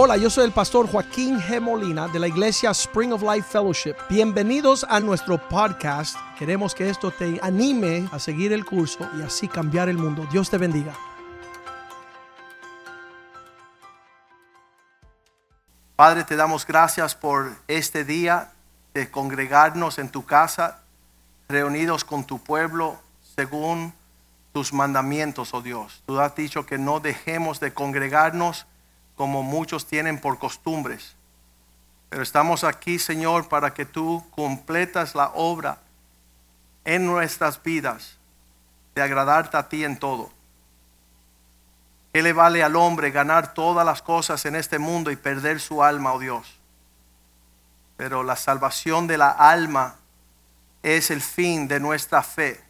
Hola, yo soy el pastor Joaquín G. Molina de la iglesia Spring of Life Fellowship. Bienvenidos a nuestro podcast. Queremos que esto te anime a seguir el curso y así cambiar el mundo. Dios te bendiga. Padre, te damos gracias por este día de congregarnos en tu casa, reunidos con tu pueblo según tus mandamientos, oh Dios. Tú has dicho que no dejemos de congregarnos como muchos tienen por costumbres. Pero estamos aquí, Señor, para que tú completas la obra en nuestras vidas de agradarte a ti en todo. ¿Qué le vale al hombre ganar todas las cosas en este mundo y perder su alma, oh Dios? Pero la salvación de la alma es el fin de nuestra fe.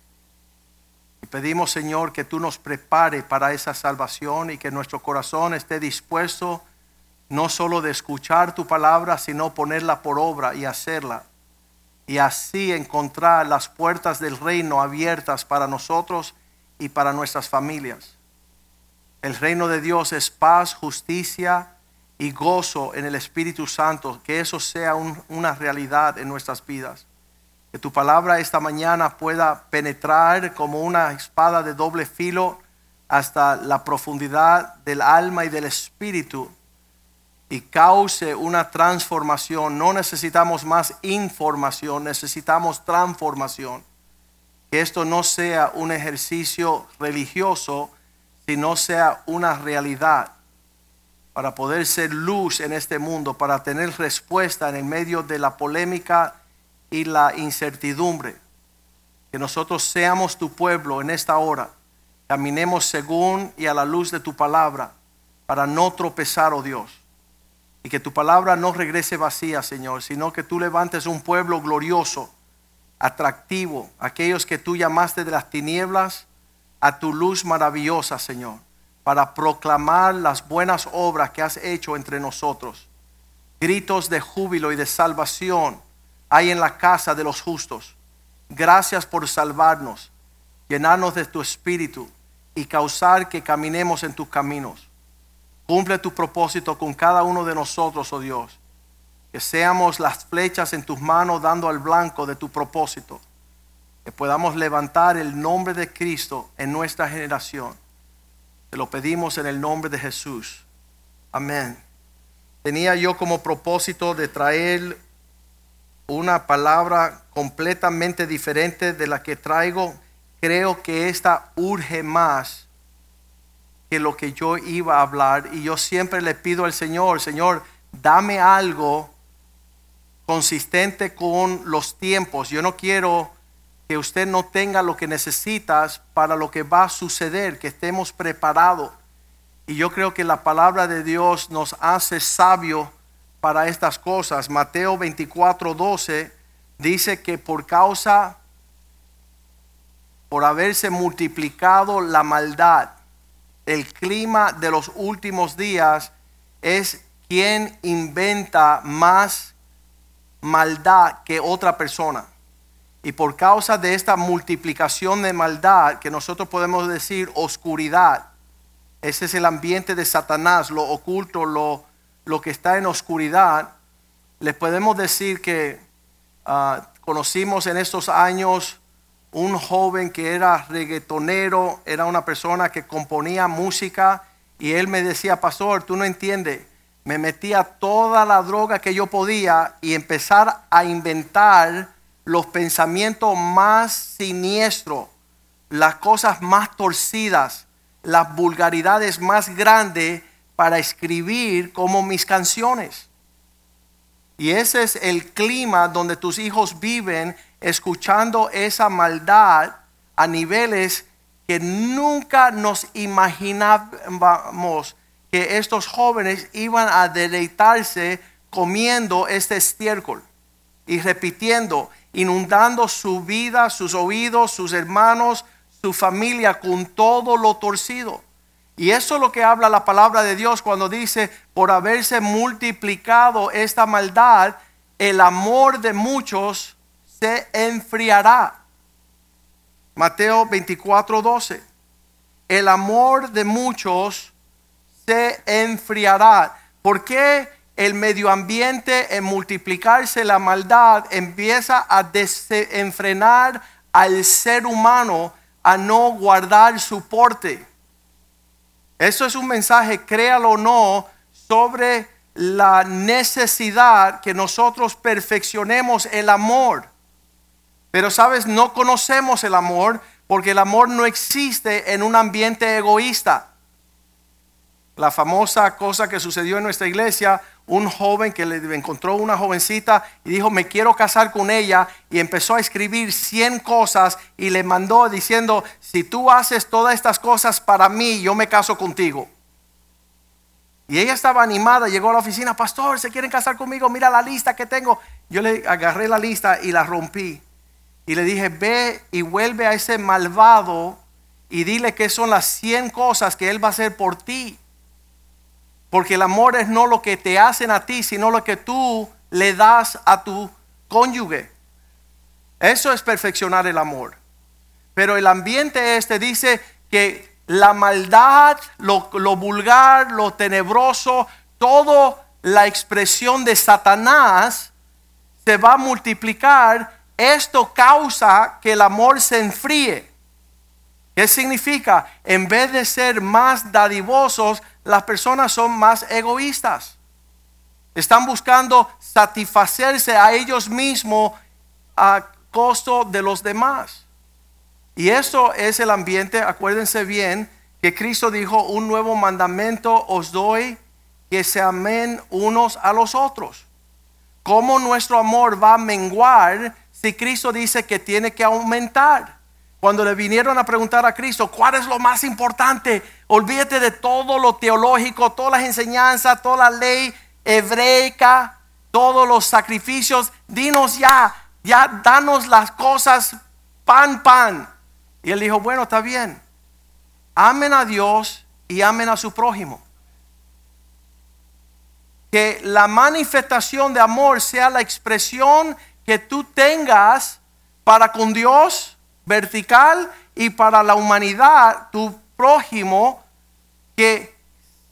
Y pedimos, Señor, que tú nos prepare para esa salvación y que nuestro corazón esté dispuesto no solo de escuchar tu palabra, sino ponerla por obra y hacerla. Y así encontrar las puertas del reino abiertas para nosotros y para nuestras familias. El reino de Dios es paz, justicia y gozo en el Espíritu Santo. Que eso sea una realidad en nuestras vidas. Que tu palabra esta mañana pueda penetrar como una espada de doble filo hasta la profundidad del alma y del espíritu y cause una transformación. No necesitamos más información, necesitamos transformación. Que esto no sea un ejercicio religioso, sino sea una realidad para poder ser luz en este mundo, para tener respuesta en el medio de la polémica y la incertidumbre. Que nosotros seamos tu pueblo en esta hora. Caminemos según y a la luz de tu palabra para no tropezar, oh Dios. Y que tu palabra no regrese vacía, Señor, sino que tú levantes un pueblo glorioso, atractivo, aquellos que tú llamaste de las tinieblas a tu luz maravillosa, Señor, para proclamar las buenas obras que has hecho entre nosotros. Gritos de júbilo y de salvación hay en la casa de los justos. Gracias por salvarnos, llenarnos de tu espíritu y causar que caminemos en tus caminos. Cumple tu propósito con cada uno de nosotros, oh Dios. Que seamos las flechas en tus manos dando al blanco de tu propósito. Que podamos levantar el nombre de Cristo en nuestra generación. Te lo pedimos en el nombre de Jesús. Amén. Tenía yo como propósito de traer una palabra completamente diferente de la que traigo. Creo que esta urge más que lo que yo iba a hablar. Y yo siempre le pido al Señor, Señor, dame algo consistente con los tiempos. Yo no quiero que usted no tenga lo que necesitas para lo que va a suceder, que estemos preparados. Y yo creo que la palabra de Dios nos hace sabio para estas cosas. Mateo 24, 12 dice que por causa, por haberse multiplicado la maldad, el clima de los últimos días es quien inventa más maldad que otra persona. Y por causa de esta multiplicación de maldad, que nosotros podemos decir oscuridad, ese es el ambiente de Satanás, lo oculto, lo, lo que está en oscuridad, les podemos decir que ah, conocimos en estos años un joven que era reggaetonero, era una persona que componía música y él me decía, pastor, tú no entiendes, me metía toda la droga que yo podía y empezar a inventar los pensamientos más siniestros, las cosas más torcidas, las vulgaridades más grandes para escribir como mis canciones. Y ese es el clima donde tus hijos viven escuchando esa maldad a niveles que nunca nos imaginábamos que estos jóvenes iban a deleitarse comiendo este estiércol y repitiendo, inundando su vida, sus oídos, sus hermanos, su familia con todo lo torcido. Y eso es lo que habla la palabra de Dios cuando dice, por haberse multiplicado esta maldad, el amor de muchos se enfriará. Mateo 24, 12. El amor de muchos se enfriará. ¿Por qué el medio ambiente en multiplicarse la maldad empieza a desenfrenar al ser humano a no guardar su porte? Eso es un mensaje, créalo o no, sobre la necesidad que nosotros perfeccionemos el amor. Pero sabes, no conocemos el amor porque el amor no existe en un ambiente egoísta. La famosa cosa que sucedió en nuestra iglesia, un joven que le encontró una jovencita y dijo, me quiero casar con ella, y empezó a escribir 100 cosas y le mandó diciendo, si tú haces todas estas cosas para mí, yo me caso contigo. Y ella estaba animada, llegó a la oficina, pastor, ¿se quieren casar conmigo? Mira la lista que tengo. Yo le agarré la lista y la rompí. Y le dije, ve y vuelve a ese malvado y dile que son las 100 cosas que él va a hacer por ti. Porque el amor es no lo que te hacen a ti, sino lo que tú le das a tu cónyuge. Eso es perfeccionar el amor. Pero el ambiente este dice que la maldad, lo, vulgar, lo tenebroso, toda la expresión de Satanás se va a multiplicar esto causa que el amor se enfríe. ¿Qué significa? En vez de ser más dadivosos, las personas son más egoístas. Están buscando satisfacerse a ellos mismos a costo de los demás. Y eso es el ambiente, acuérdense bien, que Cristo dijo, un nuevo mandamiento os doy, que se amen unos a los otros. ¿Cómo nuestro amor va a menguar si Cristo dice que tiene que aumentar? Cuando le vinieron a preguntar a Cristo, ¿cuál es lo más importante? Olvídate de todo lo teológico, todas las enseñanzas, toda la ley hebreica, todos los sacrificios. Dinos ya, ya danos las cosas pan, pan. Y él dijo, bueno, está bien. Amen a Dios y amen a su prójimo. Que la manifestación de amor sea la expresión que tú tengas para con Dios vertical y para la humanidad, tu prójimo, que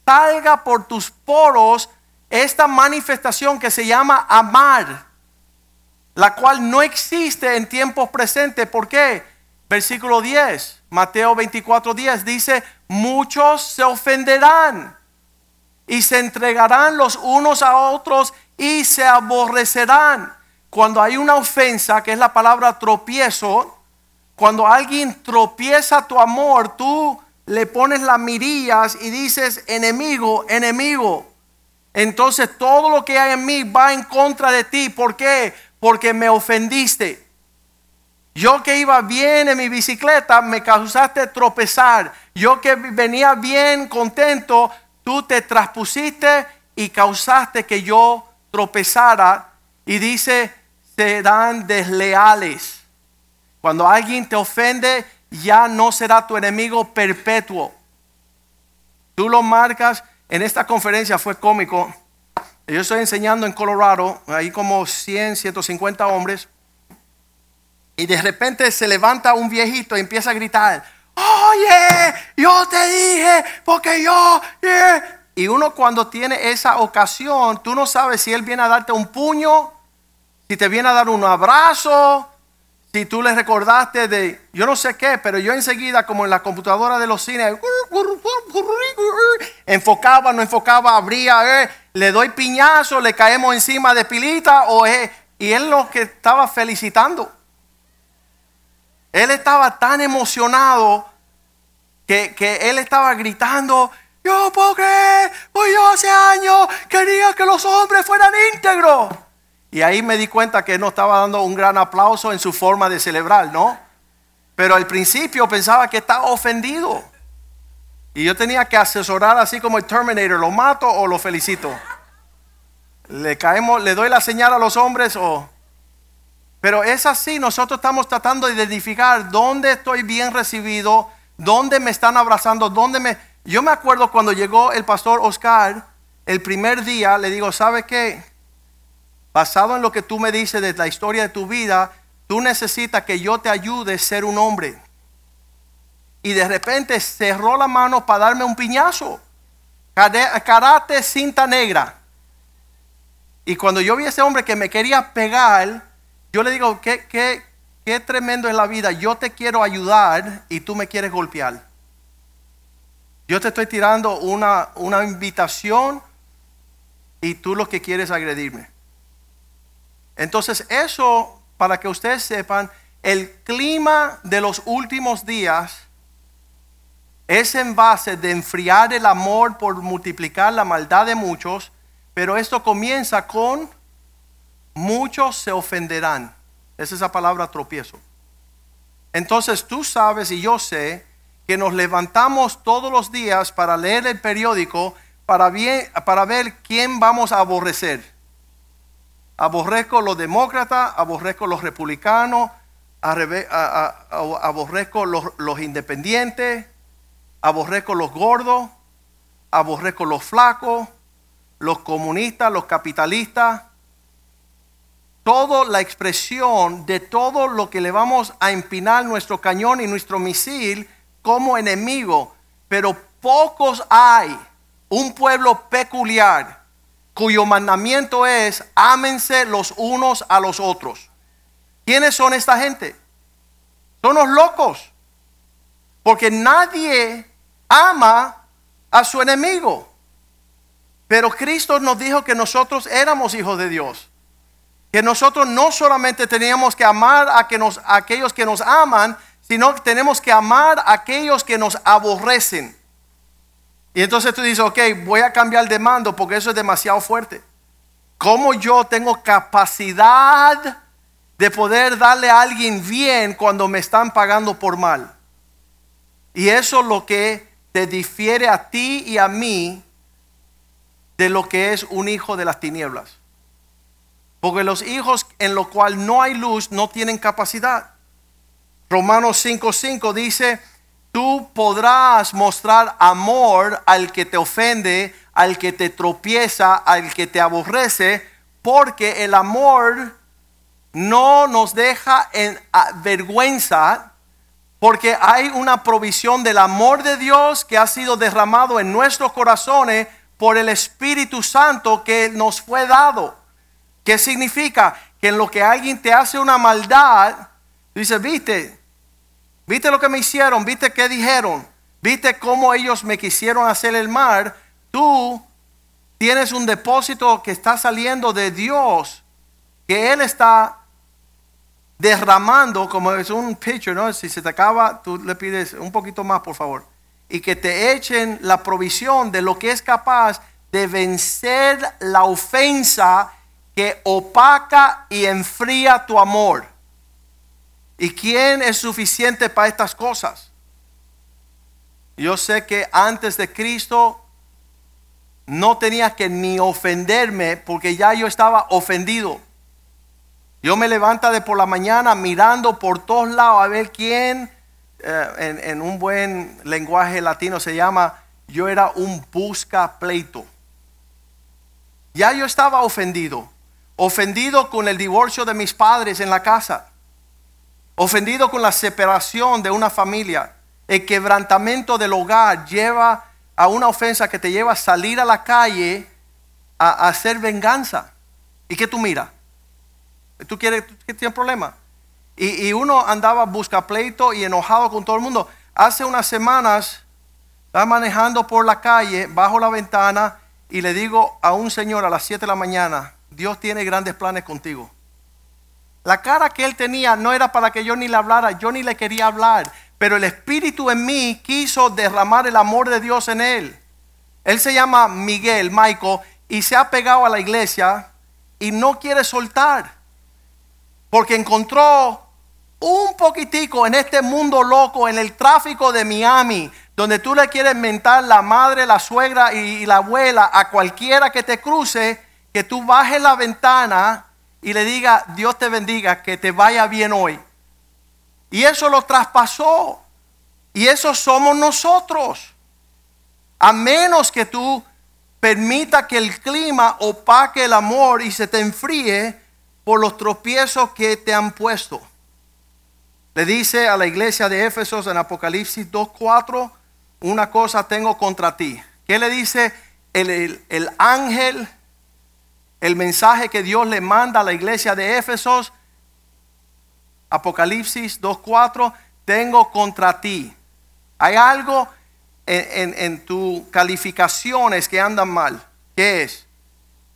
salga por tus poros esta manifestación que se llama amar, la cual no existe en tiempos presentes. ¿Por qué? Versículo 10, Mateo 24, 10 dice, muchos se ofenderán y se entregarán los unos a otros y se aborrecerán cuando hay una ofensa, que es la palabra tropiezo, cuando alguien tropieza tu amor, tú le pones las mirillas y dices enemigo, enemigo. Entonces todo lo que hay en mí va en contra de ti. ¿Por qué? Porque me ofendiste. Yo que iba bien en mi bicicleta, me causaste tropezar. Yo que venía bien contento, tú te traspusiste y causaste que yo tropezara. Y dice, serán desleales. Cuando alguien te ofende, ya no será tu enemigo perpetuo. Tú lo marcas. En esta conferencia fue cómico. Yo estoy enseñando en Colorado, hay como 100, 150 hombres. Y de repente se levanta un viejito y empieza a gritar, oye, yo te dije, porque yo... Y uno cuando tiene esa ocasión, tú no sabes si él viene a darte un puño si te viene a dar un abrazo, si tú le recordaste de, yo no sé qué, pero yo enseguida, como en la computadora de los cines, enfocaba, no enfocaba, abría, eh, le doy piñazo, le caemos encima de pilita, o eh, y él lo que estaba felicitando. Él estaba tan emocionado que, que él estaba gritando, yo puedo creer, pues yo hace años quería que los hombres fueran íntegros. Y ahí me di cuenta que no estaba dando un gran aplauso en su forma de celebrar, ¿no? Pero al principio pensaba que estaba ofendido. Y yo tenía que asesorar así como el Terminator, ¿lo mato o lo felicito? Le caemos, le doy la señal a los hombres o... Pero es así, nosotros estamos tratando de identificar dónde estoy bien recibido, dónde me están abrazando, dónde me... Yo me acuerdo cuando llegó el pastor Oscar, el primer día, le digo, ¿sabe qué? Basado en lo que tú me dices de la historia de tu vida, tú necesitas que yo te ayude a ser un hombre. Y de repente cerró la mano para darme un piñazo. Karate cinta negra. Y cuando yo vi a ese hombre que me quería pegar, yo le digo, qué, qué, qué tremendo es la vida. Yo te quiero ayudar y tú me quieres golpear. Yo te estoy tirando una, una invitación y tú lo que quieres es agredirme. Entonces eso, para que ustedes sepan, el clima de los últimos días es en base de enfriar el amor por multiplicar la maldad de muchos, pero esto comienza con muchos se ofenderán. Es esa palabra tropiezo. Entonces tú sabes y yo sé que nos levantamos todos los días para leer el periódico para, ver quién vamos a aborrecer. Aborrezco los demócratas, aborrezco los republicanos, aborrezco los, los independientes, aborrezco los gordos, aborrezco los flacos, los comunistas, los capitalistas. Toda la expresión de todo lo que le vamos a empinar nuestro cañón y nuestro misil como enemigo. Pero pocos hay, un pueblo peculiar, cuyo mandamiento es ámense los unos a los otros. ¿Quiénes son esta gente? Son los locos. Porque nadie ama a su enemigo. Pero Cristo nos dijo que nosotros éramos hijos de Dios. Que nosotros no solamente teníamos que amar a, a aquellos que nos aman, sino que tenemos que amar a aquellos que nos aborrecen. Y entonces tú dices, ok, voy a cambiar de mando porque eso es demasiado fuerte. ¿Cómo yo tengo capacidad de poder darle a alguien bien cuando me están pagando por mal? Y eso es lo que te difiere a ti y a mí de lo que es un hijo de las tinieblas. Porque los hijos en lo cual no hay luz no tienen capacidad. Romanos 5:5 dice, tú podrás mostrar amor al que te ofende, al que te tropieza, al que te aborrece, porque el amor no nos deja en vergüenza, porque hay una provisión del amor de Dios que ha sido derramado en nuestros corazones por el Espíritu Santo que nos fue dado. ¿Qué significa? Que en lo que alguien te hace una maldad, dices, viste, viste lo que me hicieron, viste qué dijeron, viste cómo ellos me quisieron hacer el mal, tú tienes un depósito que está saliendo de Dios, que Él está derramando, como es un pitcher, ¿no? Si se te acaba, tú le pides un poquito más, por favor. Y que te echen la provisión de lo que es capaz de vencer la ofensa que opaca y enfría tu amor. ¿Y quién es suficiente para estas cosas? Yo sé que antes de Cristo no tenía que ni ofenderme porque ya yo estaba ofendido. Yo me levanta de por la mañana mirando por todos lados a ver quién, eh, en, en un buen lenguaje latino se llama, yo era un busca pleito. Ya yo estaba ofendido, ofendido con el divorcio de mis padres en la casa, ofendido con la separación de una familia, el quebrantamiento del hogar lleva a una ofensa que te lleva a salir a la calle a, hacer venganza. ¿Y qué tú miras? ¿Tú quieres que tienes problema? Y, y uno andaba busca pleito y enojado con todo el mundo. Hace unas semanas estaba manejando por la calle, bajo la ventana, y le digo a un señor a las 7 de la mañana, Dios tiene grandes planes contigo. La cara que él tenía no era para que yo ni le hablara, yo ni le quería hablar, pero el Espíritu en mí quiso derramar el amor de Dios en él. Él se llama Miguel, Michael, y se ha pegado a la iglesia y no quiere soltar. Porque encontró un poquitico en este mundo loco, en el tráfico de Miami, donde tú le quieres mentar la madre, la suegra y, la abuela a cualquiera que te cruce, que tú bajes la ventana y le diga, Dios te bendiga, que te vaya bien hoy. Y eso lo traspasó. Y eso somos nosotros. A menos que tú permita que el clima opaque el amor y se te enfríe por los tropiezos que te han puesto. Le dice a la iglesia de Éfesos en Apocalipsis 2.4, una cosa tengo contra ti. ¿Qué le dice? el, el- el ángel, el mensaje que Dios le manda a la iglesia de Éfesos, Apocalipsis 2.4, tengo contra ti. Hay algo en, en, tus calificaciones que andan mal. ¿Qué es?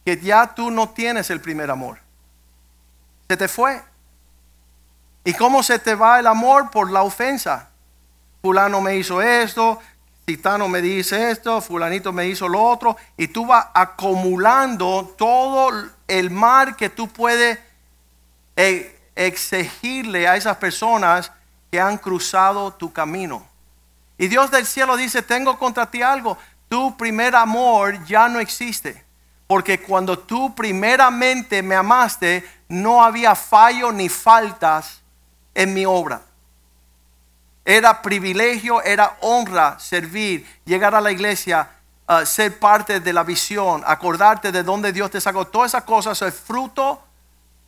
Que ya tú no tienes el primer amor. Se te fue. ¿Y cómo se te va el amor? Por la ofensa. Fulano me hizo esto, Titano me dice esto, fulanito me hizo lo otro. Y tú vas acumulando todo el mal que tú puedes eh, exigirle a esas personas que han cruzado tu camino. Y Dios del cielo dice, tengo contra ti algo. Tu primer amor ya no existe. Porque cuando tú primeramente me amaste, no había fallo ni faltas en mi obra. Era privilegio, era honra servir, llegar a la iglesia, uh, ser parte de la visión, acordarte de dónde Dios te sacó. Todas esas cosas es fruto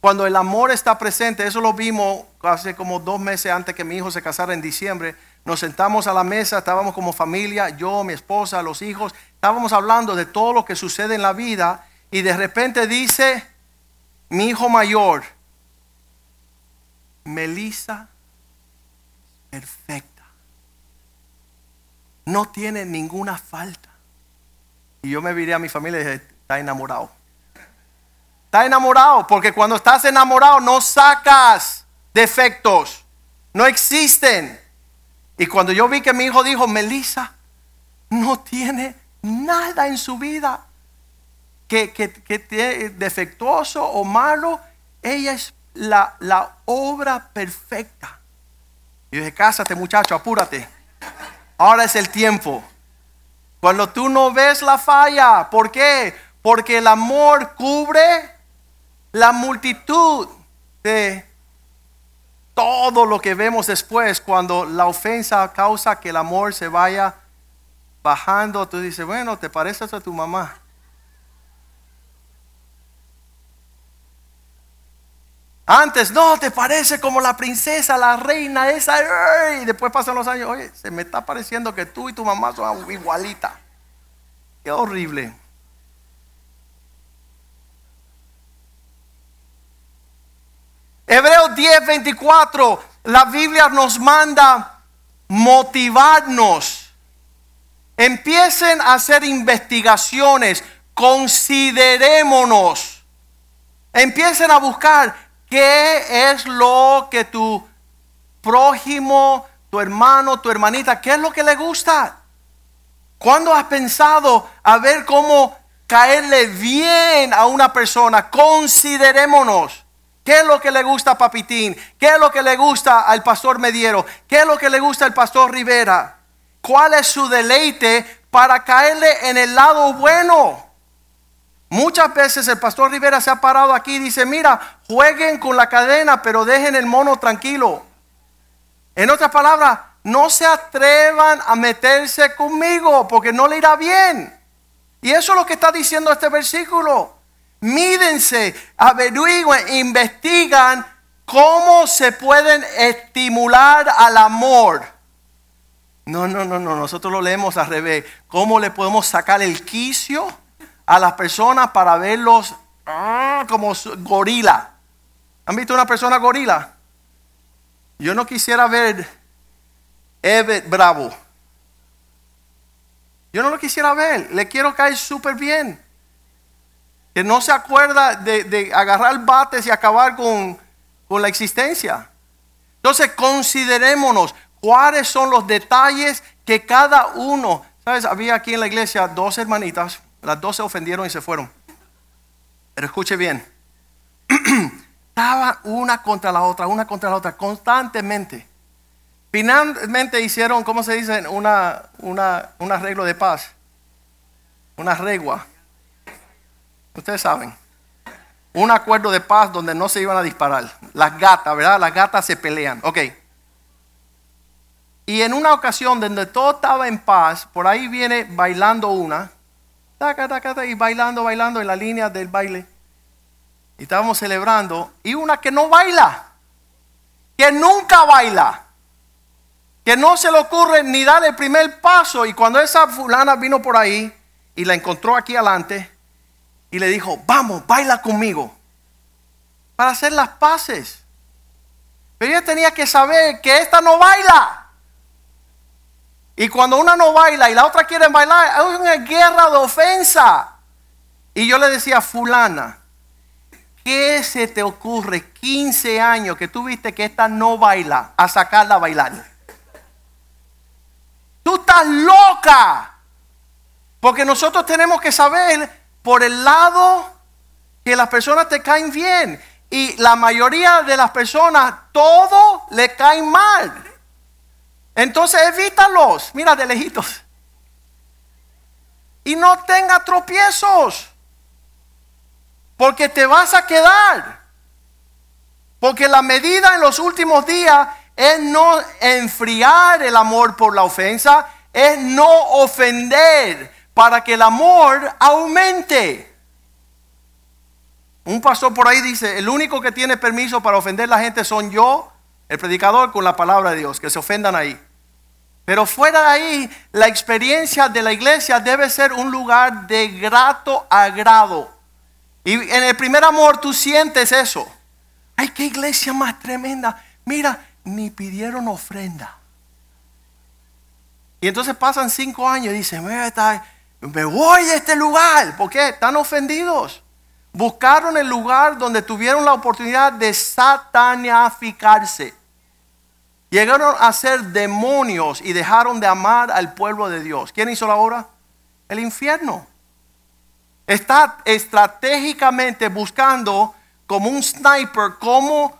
cuando el amor está presente. Eso lo vimos hace como dos meses antes que mi hijo se casara en diciembre. Nos sentamos a la mesa, estábamos como familia, yo, mi esposa, los hijos, estábamos hablando de todo lo que sucede en la vida y de repente dice mi hijo mayor, Melissa, perfecta, no tiene ninguna falta. Y yo me viré a mi familia y dije, está enamorado. Está enamorado, porque cuando estás enamorado no sacas defectos, no existen. Y cuando yo vi que mi hijo dijo, Melissa no tiene nada en su vida que, que, que defectuoso o malo, ella es la, la obra perfecta. Y dije, cásate muchacho, apúrate. Ahora es el tiempo. Cuando tú no ves la falla, ¿por qué? Porque el amor cubre la multitud de todo lo que vemos después cuando la ofensa causa que el amor se vaya bajando. Tú dices, bueno, te pareces a tu mamá. Antes, no, te parece como la princesa, la reina esa. Y después pasan los años, oye, se me está pareciendo que tú y tu mamá son igualitas. Qué horrible. Hebreos 10, 24, la Biblia nos manda motivarnos. Empiecen a hacer investigaciones, considerémonos. Empiecen a buscar qué es lo que tu prójimo, tu hermano, tu hermanita, qué es lo que le gusta. ¿Cuándo has pensado a ver cómo caerle bien a una persona? Considerémonos. ¿Qué es lo que le gusta a Papitín? ¿Qué es lo que le gusta al pastor Mediero? ¿Qué es lo que le gusta al pastor Rivera? ¿Cuál es su deleite para caerle en el lado bueno? Muchas veces el pastor Rivera se ha parado aquí y dice, mira, jueguen con la cadena, pero dejen el mono tranquilo. En otras palabras, no se atrevan a meterse conmigo porque no le irá bien. Y eso es lo que está diciendo este versículo mídense, averigüen, investigan cómo se pueden estimular al amor. No, no, no, no, nosotros lo leemos al revés. ¿Cómo le podemos sacar el quicio a las personas para verlos ah, como gorila? ¿Han visto una persona gorila? Yo no quisiera ver Evet Bravo. Yo no lo quisiera ver, le quiero caer súper bien que no se acuerda de, de, agarrar bates y acabar con, con la existencia. Entonces considerémonos cuáles son los detalles que cada uno, ¿sabes? Había aquí en la iglesia dos hermanitas, las dos se ofendieron y se fueron. Pero escuche bien, estaba una contra la otra, una contra la otra, constantemente. Finalmente hicieron, ¿cómo se dice? Una, un arreglo de paz, una regua. Ustedes saben. Un acuerdo de paz donde no se iban a disparar. Las gatas, ¿verdad? Las gatas se pelean. Ok. Y en una ocasión donde todo estaba en paz, por ahí viene bailando una. Y bailando, bailando en la línea del baile. Y estábamos celebrando. Y una que no baila. Que nunca baila. Que no se le ocurre ni dar el primer paso. Y cuando esa fulana vino por ahí y la encontró aquí adelante y le dijo, vamos, baila conmigo, para hacer las paces. Pero ella tenía que saber que esta no baila. Y cuando una no baila y la otra quiere bailar, es una guerra de ofensa. Y yo le decía, fulana, ¿qué se te ocurre 15 años que tú viste que esta no baila a sacarla a bailar? Tú estás loca. Porque nosotros tenemos que saber por el lado que las personas te caen bien. Y la mayoría de las personas, todo le caen mal. Entonces evítalos. Mira de lejitos. Y no tenga tropiezos. Porque te vas a quedar. Porque la medida en los últimos días es no enfriar el amor por la ofensa, es no ofender para que el amor aumente. Un pastor por ahí dice, el único que tiene permiso para ofender a la gente son yo, el predicador, con la palabra de Dios, que se ofendan ahí. Pero fuera de ahí, la experiencia de la iglesia debe ser un lugar de grato agrado. Y en el primer amor tú sientes eso. Ay, qué iglesia más tremenda. Mira, ni pidieron ofrenda. Y entonces pasan cinco años y dicen, me voy de este lugar. ¿Por qué? Están ofendidos. Buscaron el lugar donde tuvieron la oportunidad de satanificarse. Llegaron a ser demonios y dejaron de amar al pueblo de Dios. ¿Quién hizo la obra? El infierno. Está estratégicamente buscando como un sniper cómo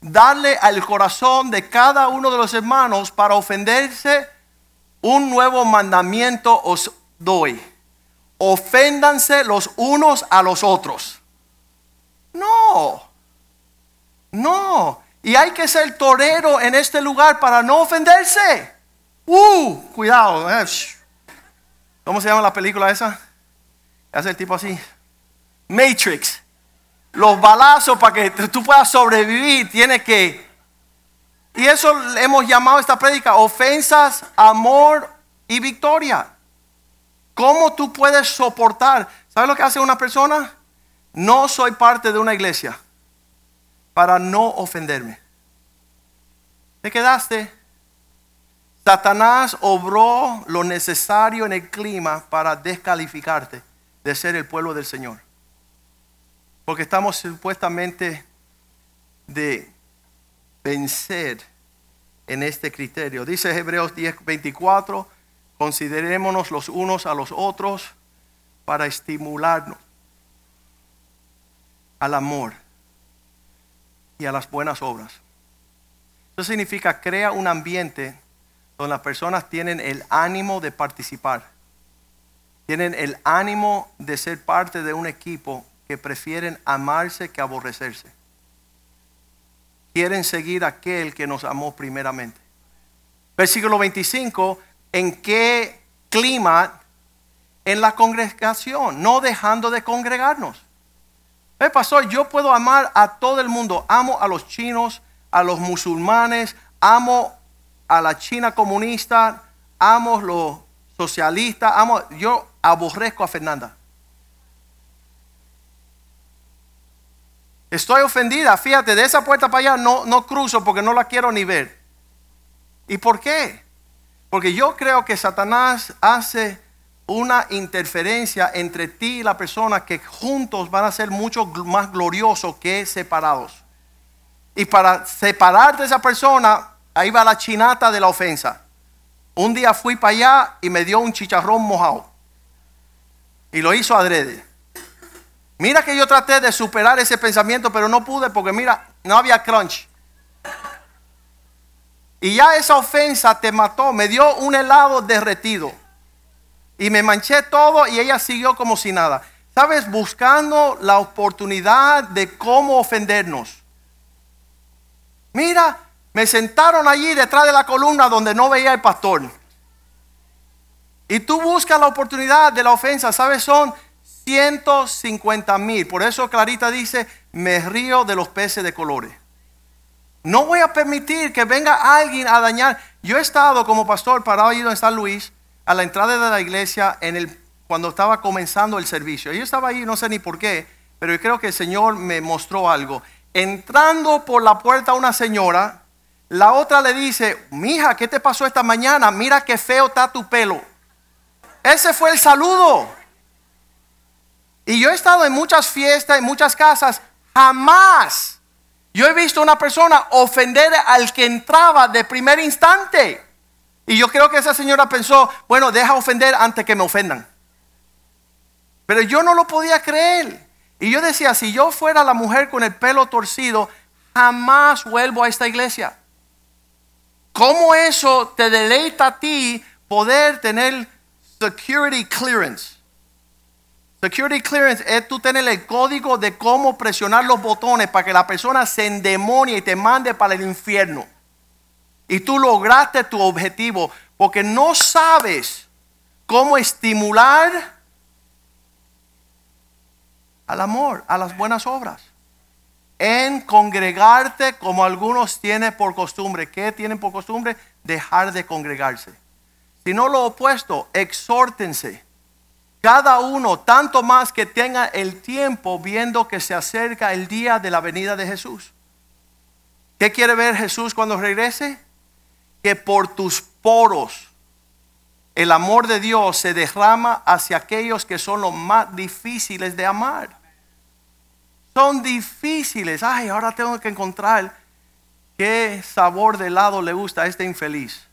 darle al corazón de cada uno de los hermanos para ofenderse. Un nuevo mandamiento os doy. Oféndanse los unos a los otros. No. No. Y hay que ser torero en este lugar para no ofenderse. Uh, cuidado. Eh, ¿Cómo se llama la película esa? Hace el tipo así. Matrix. Los balazos para que tú puedas sobrevivir, tiene que... Y eso hemos llamado esta prédica, ofensas, amor y victoria. ¿Cómo tú puedes soportar? ¿Sabes lo que hace una persona? No soy parte de una iglesia para no ofenderme. Te quedaste. Satanás obró lo necesario en el clima para descalificarte de ser el pueblo del Señor. Porque estamos supuestamente de vencer en este criterio. Dice Hebreos 10, 24, considerémonos los unos a los otros para estimularnos al amor y a las buenas obras. Eso significa crea un ambiente donde las personas tienen el ánimo de participar tienen el ánimo de ser parte de un equipo que prefieren amarse que aborrecerse. Quieren seguir aquel que nos amó primeramente. Versículo 25, ¿en qué clima? En la congregación, no dejando de congregarnos. ¿Qué pastor? Yo puedo amar a todo el mundo. Amo a los chinos, a los musulmanes, amo a la China comunista, amo los socialistas, amo, yo aborrezco a Fernanda. Estoy ofendida, fíjate, de esa puerta para allá no, no cruzo porque no la quiero ni ver. ¿Y por qué? Porque yo creo que Satanás hace una interferencia entre ti y la persona que juntos van a ser mucho más gloriosos que separados. Y para separarte de esa persona, ahí va la chinata de la ofensa. Un día fui para allá y me dio un chicharrón mojado. Y lo hizo adrede. Mira que yo traté de superar ese pensamiento, pero no pude porque mira, no había crunch. Y ya esa ofensa te mató, me dio un helado derretido. Y me manché todo y ella siguió como si nada. ¿Sabes? Buscando la oportunidad de cómo ofendernos. Mira, me sentaron allí detrás de la columna donde no veía el pastor. Y tú buscas la oportunidad de la ofensa, ¿sabes? Son 150 mil. Por eso Clarita dice, me río de los peces de colores. No voy a permitir que venga alguien a dañar. Yo he estado como pastor parado allí en San Luis, a la entrada de la iglesia, en el cuando estaba comenzando el servicio. Yo estaba ahí, no sé ni por qué, pero yo creo que el Señor me mostró algo. Entrando por la puerta una señora, la otra le dice, mija, ¿qué te pasó esta mañana? Mira qué feo está tu pelo. Ese fue el saludo. Y yo he estado en muchas fiestas, en muchas casas, jamás yo he visto una persona ofender al que entraba de primer instante. Y yo creo que esa señora pensó, bueno, deja ofender antes que me ofendan. Pero yo no lo podía creer. Y yo decía, si yo fuera la mujer con el pelo torcido, jamás vuelvo a esta iglesia. ¿Cómo eso te deleita a ti poder tener security clearance? Security clearance es tú tener el código de cómo presionar los botones para que la persona se endemonie y te mande para el infierno. Y tú lograste tu objetivo porque no sabes cómo estimular al amor, a las buenas obras. En congregarte como algunos tienen por costumbre. ¿Qué tienen por costumbre? Dejar de congregarse. Si no lo opuesto, exhórtense cada uno, tanto más que tenga el tiempo viendo que se acerca el día de la venida de Jesús. ¿Qué quiere ver Jesús cuando regrese? Que por tus poros el amor de Dios se derrama hacia aquellos que son los más difíciles de amar. Son difíciles. Ay, ahora tengo que encontrar qué sabor de helado le gusta a este infeliz.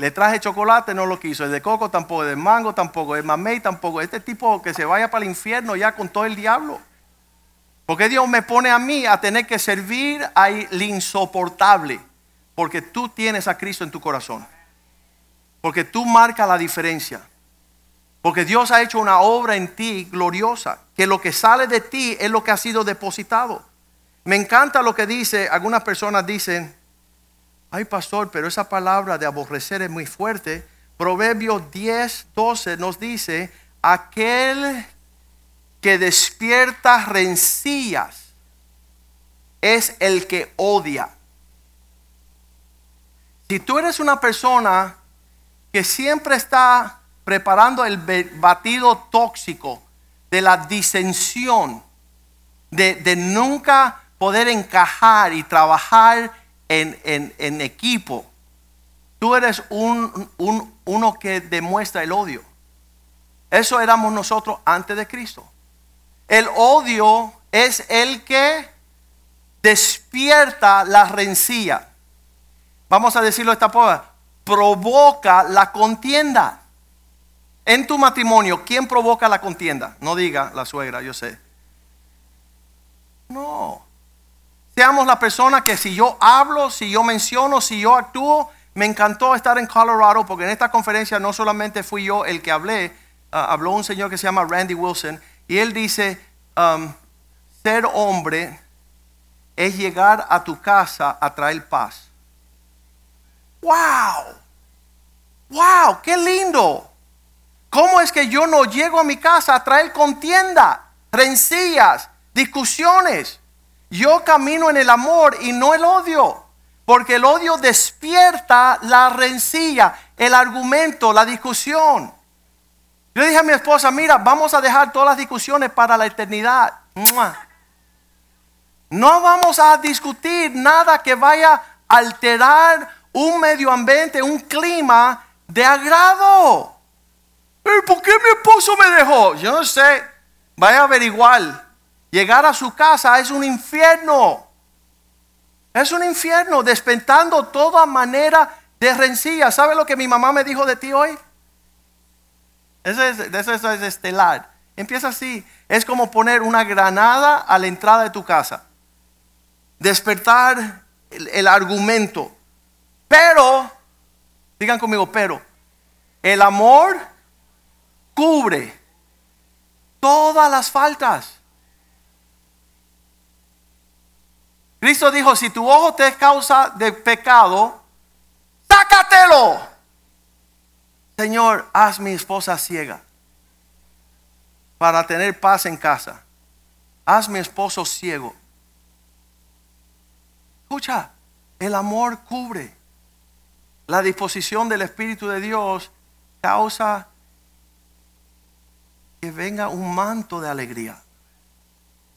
Le traje chocolate, no lo quiso. El de coco tampoco, el de mango tampoco, el mamey tampoco. Este tipo que se vaya para el infierno ya con todo el diablo. Porque Dios me pone a mí a tener que servir al insoportable. Porque tú tienes a Cristo en tu corazón. Porque tú marcas la diferencia. Porque Dios ha hecho una obra en ti gloriosa. Que lo que sale de ti es lo que ha sido depositado. Me encanta lo que dice, algunas personas dicen, ay pastor, pero esa palabra de aborrecer es muy fuerte. Proverbios 10, 12 nos dice, aquel que despierta rencillas es el que odia. Si tú eres una persona que siempre está preparando el batido tóxico de la disensión, de, de nunca poder encajar y trabajar en, equipo, tú eres un, uno que demuestra el odio. Eso éramos nosotros antes de Cristo. El odio es el que despierta la rencilla. Vamos a decirlo de esta forma. Provoca la contienda. En tu matrimonio, ¿quién provoca la contienda? No diga la suegra, yo sé. No. Seamos la persona que si yo hablo, si yo menciono, si yo actúo, me encantó estar en Colorado porque en esta conferencia no solamente fui yo el que hablé, ah, habló un señor que se llama Randy Wilson y él dice, um, ser hombre es llegar a tu casa a traer paz. ¡Wow! ¡Wow! ¡Qué lindo! ¿Cómo es que yo no llego a mi casa a traer contienda, rencillas, discusiones? Yo camino en el amor y no el odio. Porque el odio despierta la rencilla, el argumento, la discusión. Yo dije a mi esposa, mira, vamos a dejar todas las discusiones para la eternidad. No vamos a discutir nada que vaya a alterar un medio ambiente, un clima de agrado. ¿Por qué mi esposo me dejó? Yo no sé. Vaya a averiguar. Llegar a su casa es un infierno. Es un infierno, despentando toda manera de rencilla. ¿Sabe lo que mi mamá me dijo de ti hoy? Eso es, estelar. Empieza así. Es como poner una granada a la entrada de tu casa. Despertar el argumento. Pero, digan conmigo, pero, el amor cubre todas las faltas. Cristo dijo, si tu ojo te causa de pecado, sácatelo. Señor, haz mi esposa ciega para tener paz en casa. Haz mi esposo ciego. Escucha, el amor cubre. La disposición del Espíritu de Dios causa que venga un manto de alegría,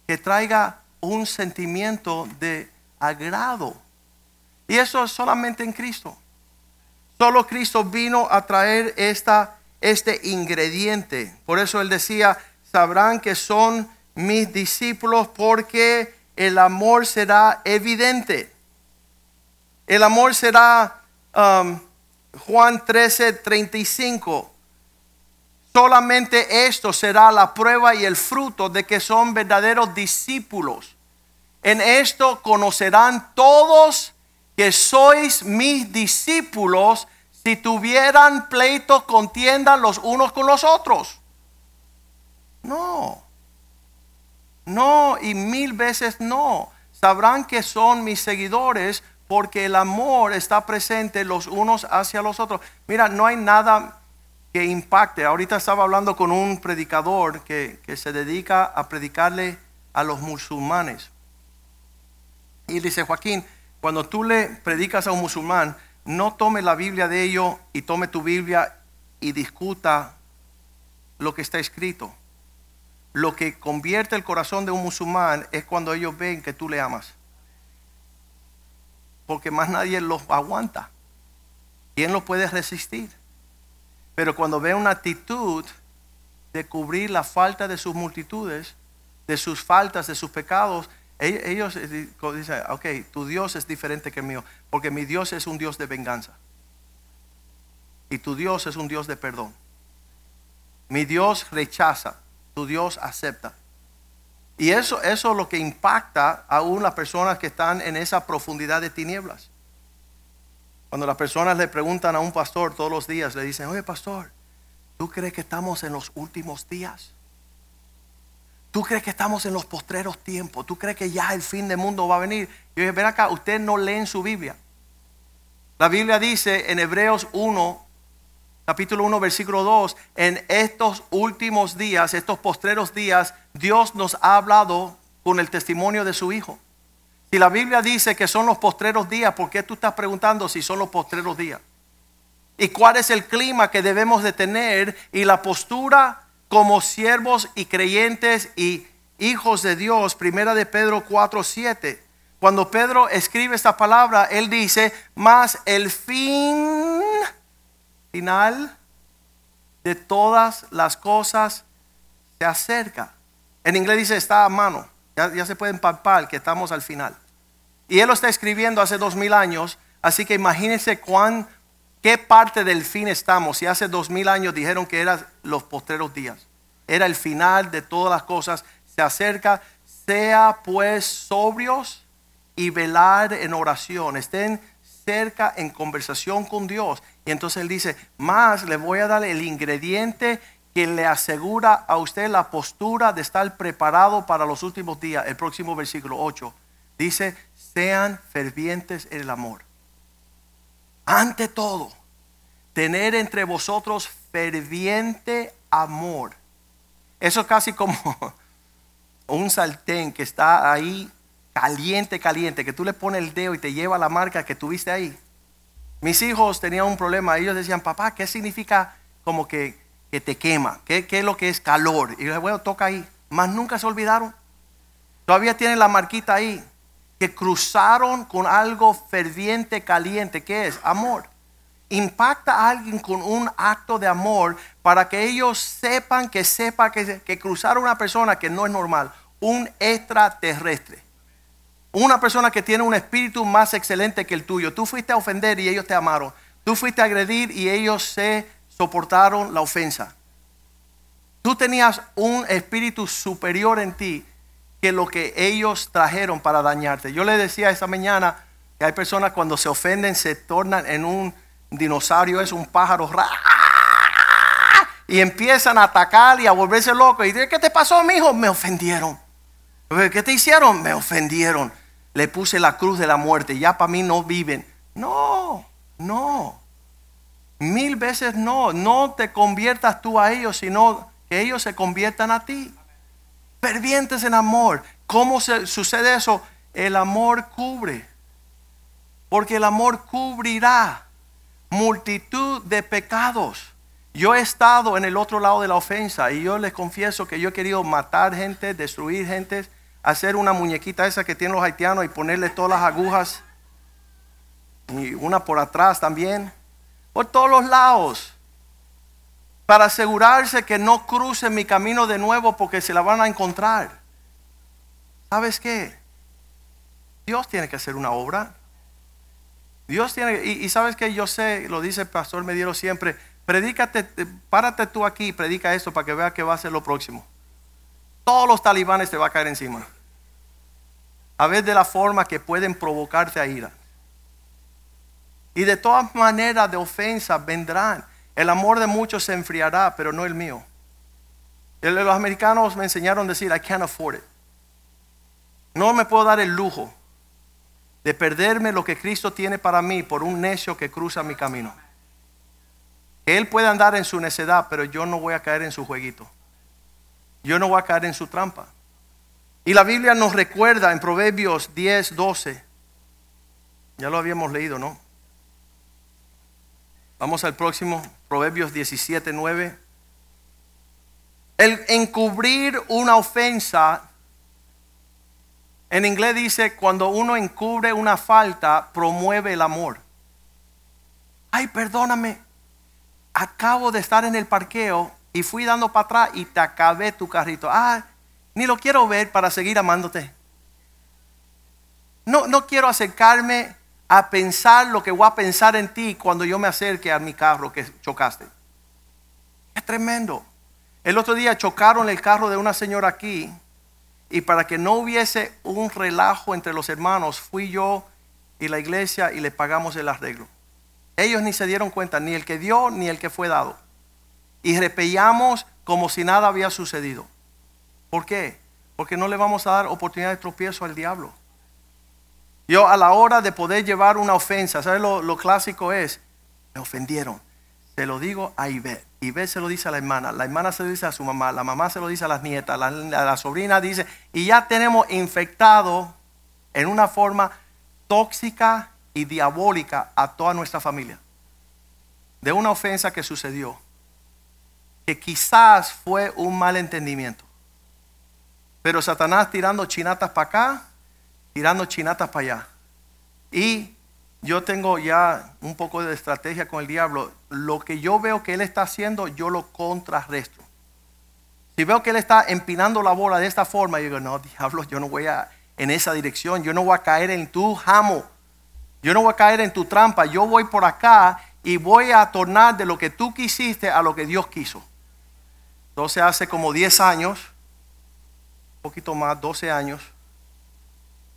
que traiga un sentimiento de agrado. Y eso es solamente en Cristo. Solo Cristo vino a traer esta, este ingrediente. Por eso él decía, sabrán que son mis discípulos porque el amor será evidente. El amor será um, Juan 13, 35. Solamente esto será la prueba y el fruto de que son verdaderos discípulos. En esto conocerán todos que sois mis discípulos si tuvieran pleito, contiendan los unos con los otros. No. No, y mil veces no. Sabrán que son mis seguidores porque el amor está presente los unos hacia los otros. Mira, no hay nada que impacte. Ahorita estaba hablando con un predicador que, que se dedica a predicarle a los musulmanes. Y dice, Joaquín, cuando tú le predicas a un musulmán, no tome la Biblia de ellos y tome tu Biblia y discuta lo que está escrito. Lo que convierte el corazón de un musulmán es cuando ellos ven que tú le amas. Porque más nadie los aguanta. ¿Quién lo puede resistir? Pero cuando ve una actitud de cubrir la falta de sus multitudes, de sus faltas, de sus pecados, ellos dicen, ok, tu Dios es diferente que el mío, porque mi Dios es un Dios de venganza. Y tu Dios es un Dios de perdón. Mi Dios rechaza, tu Dios acepta. Y eso, eso es lo que impacta aún las personas que están en esa profundidad de tinieblas. Cuando las personas le preguntan a un pastor todos los días, le dicen, oye pastor, ¿tú crees que estamos en los últimos días? ¿Tú crees que estamos en los postreros tiempos? ¿Tú crees que ya el fin del mundo va a venir? Yo dije, ven acá, usted no lee en su Biblia. La Biblia dice en Hebreos 1, capítulo 1, versículo 2, en estos últimos días, estos postreros días, Dios nos ha hablado con el testimonio de su Hijo. Si la Biblia dice que son los postreros días, ¿por qué tú estás preguntando si son los postreros días? ¿Y cuál es el clima que debemos de tener y la postura como siervos y creyentes y hijos de Dios, primera de Pedro 4, 7. Cuando Pedro escribe esta palabra, él dice, más el fin final de todas las cosas se acerca. En inglés dice, está a mano. Ya, se pueden palpar que estamos al final. Y él lo está escribiendo hace dos mil años, así que imagínense cuán ¿Qué parte del fin estamos? Si hace dos mil años dijeron que eran los postreros días, era el final de todas las cosas, se acerca, sea pues sobrios y velar en oración, estén cerca en conversación con Dios. Y entonces él dice, más le voy a dar el ingrediente que le asegura a usted la postura de estar preparado para los últimos días. El próximo versículo 8 dice, sean fervientes en el amor ante todo, tener entre vosotros ferviente amor. Eso es casi como un sartén que está ahí caliente, caliente, que tú le pones el dedo y te lleva la marca que tuviste ahí. Mis hijos tenían un problema, ellos decían, papá, ¿qué significa como que, que te quema? ¿Qué, ¿Qué, es lo que es calor? Y yo bueno, toca ahí. Más nunca se olvidaron. Todavía tienen la marquita ahí que cruzaron con algo ferviente, caliente, que es amor. Impacta a alguien con un acto de amor para que ellos sepan que sepa que, que cruzaron una persona que no es normal, un extraterrestre. Una persona que tiene un espíritu más excelente que el tuyo. Tú fuiste a ofender y ellos te amaron. Tú fuiste a agredir y ellos se soportaron la ofensa. Tú tenías un espíritu superior en ti que lo que ellos trajeron para dañarte. Yo le decía esta mañana que hay personas cuando se ofenden se tornan en un dinosaurio, es un pájaro, y empiezan a atacar y a volverse locos. Y dice, ¿qué te pasó, mi hijo? Me ofendieron. ¿Qué te hicieron? Me ofendieron. Le puse la cruz de la muerte. Ya para mí no viven. No, no. Mil veces no. No te conviertas tú a ellos, sino que ellos se conviertan a ti fervientes en amor. ¿Cómo se, sucede eso? El amor cubre. Porque el amor cubrirá multitud de pecados. Yo he estado en el otro lado de la ofensa y yo les confieso que yo he querido matar gente, destruir gente, hacer una muñequita esa que tienen los haitianos y ponerle todas las agujas y una por atrás también, por todos los lados, para asegurarse que no crucen mi camino de nuevo porque se la van a encontrar. ¿Sabes qué? Dios tiene que hacer una obra. Dios tiene, y, y sabes que yo sé, lo dice el pastor Mediero siempre, predícate, párate tú aquí y predica esto para que vea que va a ser lo próximo. Todos los talibanes te va a caer encima. A ver de la forma que pueden provocarte a ira. Y de todas maneras de ofensa vendrán. El amor de muchos se enfriará, pero no el mío. Los americanos me enseñaron a decir, I can't afford it. No me puedo dar el lujo de perderme lo que Cristo tiene para mí por un necio que cruza mi camino. Él puede andar en su necedad, pero yo no voy a caer en su jueguito. Yo no voy a caer en su trampa. Y la Biblia nos recuerda en Proverbios 10, 12. Ya lo habíamos leído, ¿no? Vamos al próximo, Proverbios 17, 9. El encubrir una ofensa, en inglés dice, cuando uno encubre una falta, promueve el amor. Ay, perdóname, acabo de estar en el parqueo y fui dando para atrás y te acabé tu carrito. Ah, ni lo quiero ver para seguir amándote. No, no quiero acercarme a pensar lo que voy a pensar en ti cuando yo me acerque a mi carro que chocaste. Es tremendo. El otro día chocaron el carro de una señora aquí y para que no hubiese un relajo entre los hermanos, fui yo y la iglesia y le pagamos el arreglo. Ellos ni se dieron cuenta, ni el que dio ni el que fue dado. Y repellamos como si nada había sucedido. ¿Por qué? Porque no le vamos a dar oportunidad de tropiezo al diablo. Yo a la hora de poder llevar una ofensa, ¿sabes lo, clásico es? Me ofendieron. Se lo digo a Ivette. Ivette se lo dice a la hermana. La hermana se lo dice a su mamá. La mamá se lo dice a las nietas. La, la sobrina dice. Y ya tenemos infectado en una forma tóxica y diabólica a toda nuestra familia. De una ofensa que sucedió. Que quizás fue un malentendimiento. Pero Satanás tirando chinatas para acá tirando chinatas para allá. Y yo tengo ya un poco de estrategia con el diablo. Lo que yo veo que él está haciendo, yo lo contrarresto. Si veo que él está empinando la bola de esta forma, yo digo, no, diablo, yo no voy a en esa dirección. Yo no voy a caer en tu jamo. Yo no voy a caer en tu trampa. Yo voy por acá y voy a tornar de lo que tú quisiste a lo que Dios quiso. Entonces hace como 10 años, un poquito más, 12 años,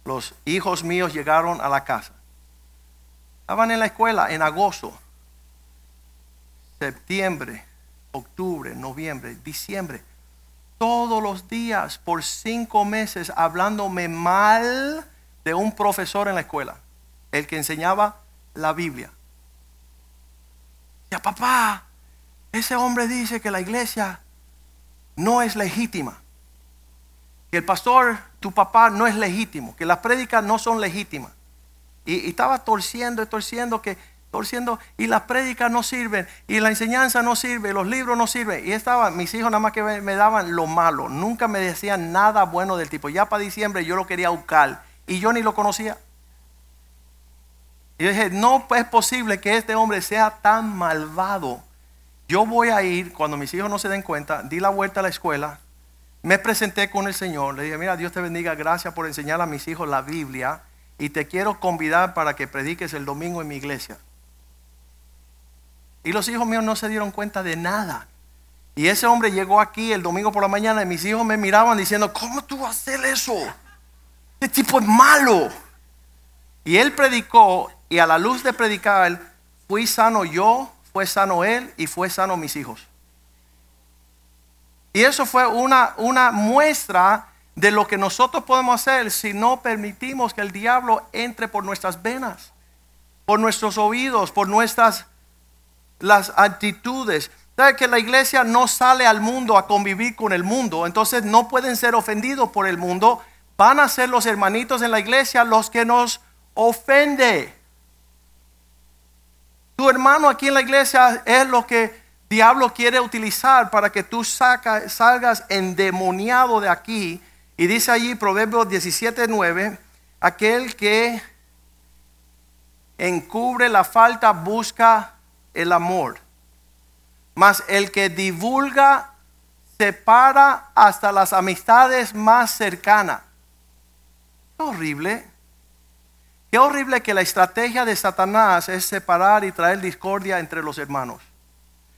los hijos míos llegaron a la casa. Estaban en la escuela en agosto, septiembre, octubre, noviembre, diciembre. Todos los días por cinco meses hablándome mal de un profesor en la escuela, el que enseñaba la Biblia. Ya papá, ese hombre dice que la iglesia no es legítima que el pastor, tu papá, no es legítimo, que las prédicas no son legítimas. Y, estaba torciendo y torciendo que torciendo y las prédicas no sirven y la enseñanza no sirve, los libros no sirven. Y estaba, mis hijos nada más que me, daban lo malo, nunca me decían nada bueno del tipo. Ya para diciembre yo lo quería buscar y yo ni lo conocía. Y yo dije, no es posible que este hombre sea tan malvado. Yo voy a ir, cuando mis hijos no se den cuenta, di la vuelta a la escuela, me presenté con el Señor, le dije, mira, Dios te bendiga, gracias por enseñar a mis hijos la Biblia y te quiero convidar para que prediques el domingo en mi iglesia. Y los hijos míos no se dieron cuenta de nada. Y ese hombre llegó aquí el domingo por la mañana y mis hijos me miraban diciendo, ¿cómo tú vas a hacer eso? Este tipo es malo. Y él predicó y a la luz de predicar, fui sano yo, fue sano él y fue sano mis hijos. Y eso fue una, una muestra de lo que nosotros podemos hacer si no permitimos que el diablo entre por nuestras venas, por nuestros oídos, por nuestras las actitudes. ¿Sabe que la iglesia no sale al mundo a convivir con el mundo? Entonces no pueden ser ofendidos por el mundo. Van a ser los hermanitos en la iglesia los que nos ofende. Tu hermano aquí en la iglesia es lo que diablo quiere utilizar para que tú salgas endemoniado de aquí. Y dice allí Proverbios 17:9, aquel que encubre la falta busca el amor. Mas el que divulga separa hasta las amistades más cercanas. Qué horrible. Qué horrible que la estrategia de Satanás es separar y traer discordia entre los hermanos.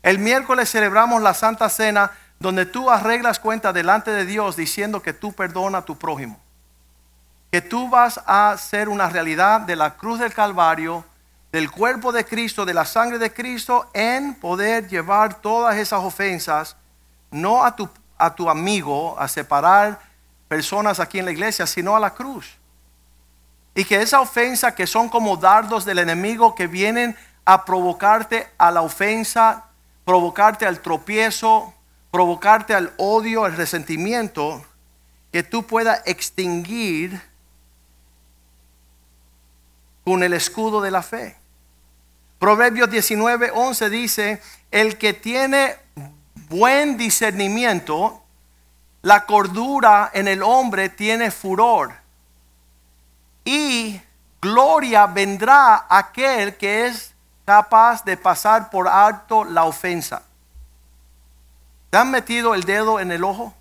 El miércoles celebramos la Santa Cena donde tú arreglas cuenta delante de Dios diciendo que tú perdona a tu prójimo. Que tú vas a ser una realidad de la cruz del Calvario, del cuerpo de Cristo, de la sangre de Cristo, en poder llevar todas esas ofensas, no a tu, a tu amigo, a separar personas aquí en la iglesia, sino a la cruz. Y que esa ofensa que son como dardos del enemigo que vienen a provocarte a la ofensa, provocarte al tropiezo, provocarte al odio, al resentimiento, que tú puedas extinguir con el escudo de la fe. Proverbios 19, 11 dice, el que tiene buen discernimiento, la cordura en el hombre tiene furor. Y gloria vendrá aquel que es capaz de pasar por alto la ofensa. ¿Te han metido el dedo en el ojo?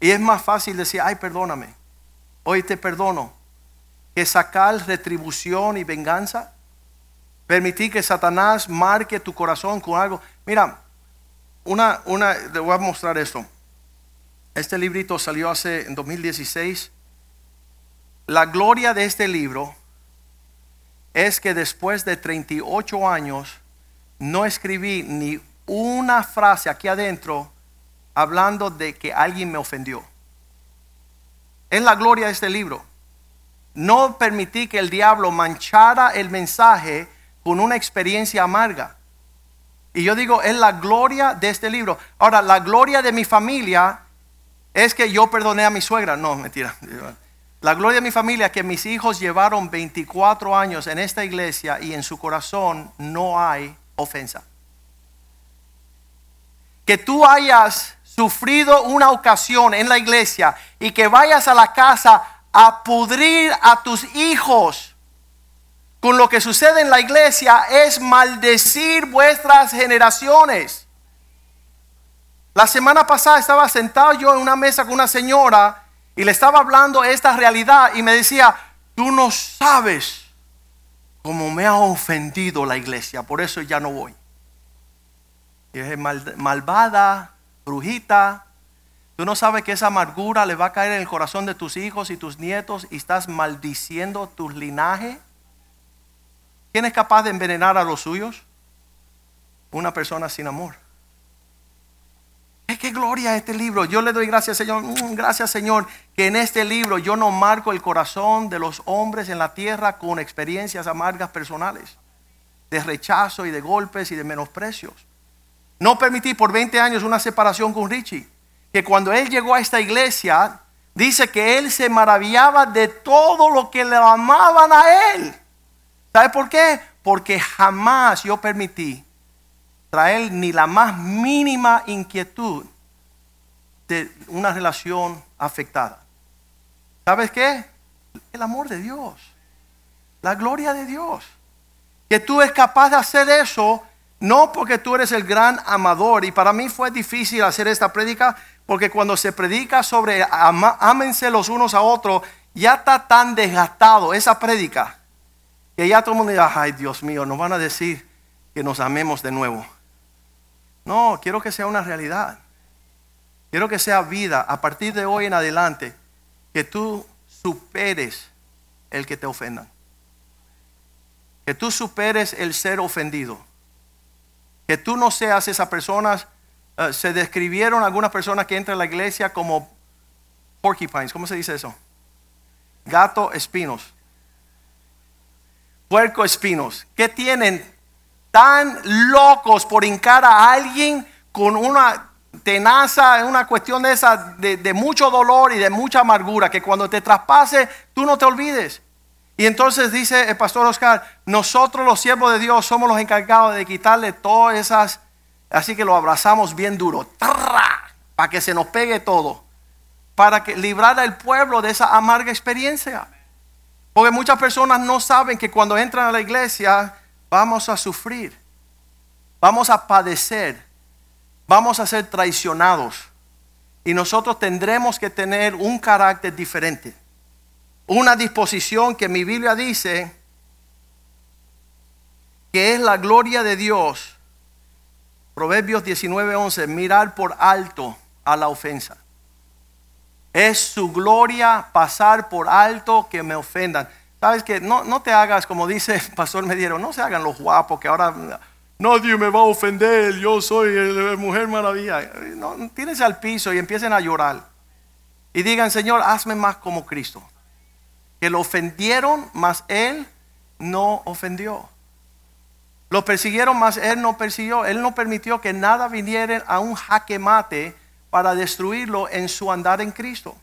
Y es más fácil decir, ay, perdóname, hoy te perdono, que sacar retribución y venganza. Permitir que Satanás marque tu corazón con algo. Mira, una, una, le voy a mostrar esto. Este librito salió hace en 2016. La gloria de este libro es que después de 38 años no escribí ni una frase aquí adentro hablando de que alguien me ofendió. Es la gloria de este libro. No permití que el diablo manchara el mensaje con una experiencia amarga. Y yo digo, es la gloria de este libro. Ahora, la gloria de mi familia es que yo perdoné a mi suegra. No, mentira. La gloria de mi familia que mis hijos llevaron 24 años en esta iglesia y en su corazón no hay ofensa. Que tú hayas sufrido una ocasión en la iglesia y que vayas a la casa a pudrir a tus hijos con lo que sucede en la iglesia es maldecir vuestras generaciones. La semana pasada estaba sentado yo en una mesa con una señora y le estaba hablando esta realidad y me decía, tú no sabes cómo me ha ofendido la iglesia, por eso ya no voy. Y mal- malvada, brujita, tú no sabes que esa amargura le va a caer en el corazón de tus hijos y tus nietos y estás maldiciendo tu linaje. ¿Quién es capaz de envenenar a los suyos? Una persona sin amor. Es que gloria a este libro. Yo le doy gracias, Señor. Mm, Gracias, Señor, que en este libro yo no marco el corazón de los hombres en la tierra con experiencias amargas personales, de rechazo y de golpes y de menosprecios. No permití por 20 años una separación con Richie. Que cuando él llegó a esta iglesia, dice que él se maravillaba de todo lo que le amaban a él. ¿Sabe por qué? Porque jamás yo permití traer ni la más mínima inquietud de una relación afectada. ¿Sabes qué? El amor de Dios. La gloria de Dios. Que tú eres capaz de hacer eso, no porque tú eres el gran amador. Y para mí fue difícil hacer esta prédica, porque cuando se predica sobre ama- ámense los unos a otros, ya está tan desgastado esa prédica que ya todo el mundo dice, ay Dios mío, nos van a decir que nos amemos de nuevo. No, quiero que sea una realidad. Quiero que sea vida a partir de hoy en adelante, que tú superes el que te ofendan. Que tú superes el ser ofendido. Que tú no seas esas personas, eh, se describieron algunas personas que entran a la iglesia como porcupines, ¿cómo se dice eso? Gato espinos puerco espinos, que tienen tan locos por hincar a alguien con una tenaza, una cuestión de esa, de, mucho dolor y de mucha amargura, que cuando te traspase, tú no te olvides. Y entonces dice el pastor Oscar, nosotros los siervos de Dios somos los encargados de quitarle todas esas Así que lo abrazamos bien duro, para que se nos pegue todo, para que librar al pueblo de esa amarga experiencia. Porque muchas personas no saben que cuando entran a la iglesia vamos a sufrir, vamos a padecer, vamos a ser traicionados. Y nosotros tendremos que tener un carácter diferente. Una disposición que mi Biblia dice que es la gloria de Dios. Proverbios 19:11, mirar por alto a la ofensa. Es su gloria pasar por alto que me ofendan. Sabes que no, no te hagas, como dice el pastor Mediero, no se hagan los guapos que ahora nadie me va a ofender, yo soy la mujer maravilla. No, tírense al piso y empiecen a llorar. Y digan, Señor, hazme más como Cristo. Que lo ofendieron, mas Él no ofendió. Lo persiguieron, mas Él no persiguió. Él no permitió que nada viniera a un jaque mate para destruirlo en su andar en Cristo.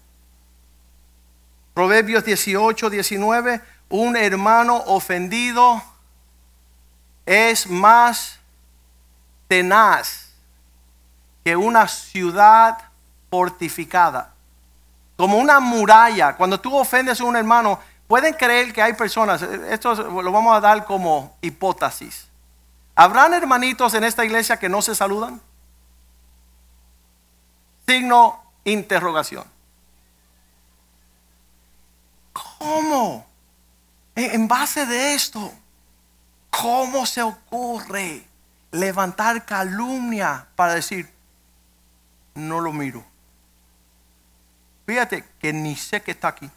Proverbios 18, 19, un hermano ofendido es más tenaz que una ciudad fortificada. Como una muralla. Cuando tú ofendes a un hermano, pueden creer que hay personas, esto lo vamos a dar como hipótesis. ¿Habrán hermanitos en esta iglesia que no se saludan? Signo interrogación. ¿Cómo? En base de esto, ¿cómo se ocurre levantar calumnia para decir, no lo miro? Fíjate que ni sé que está aquí.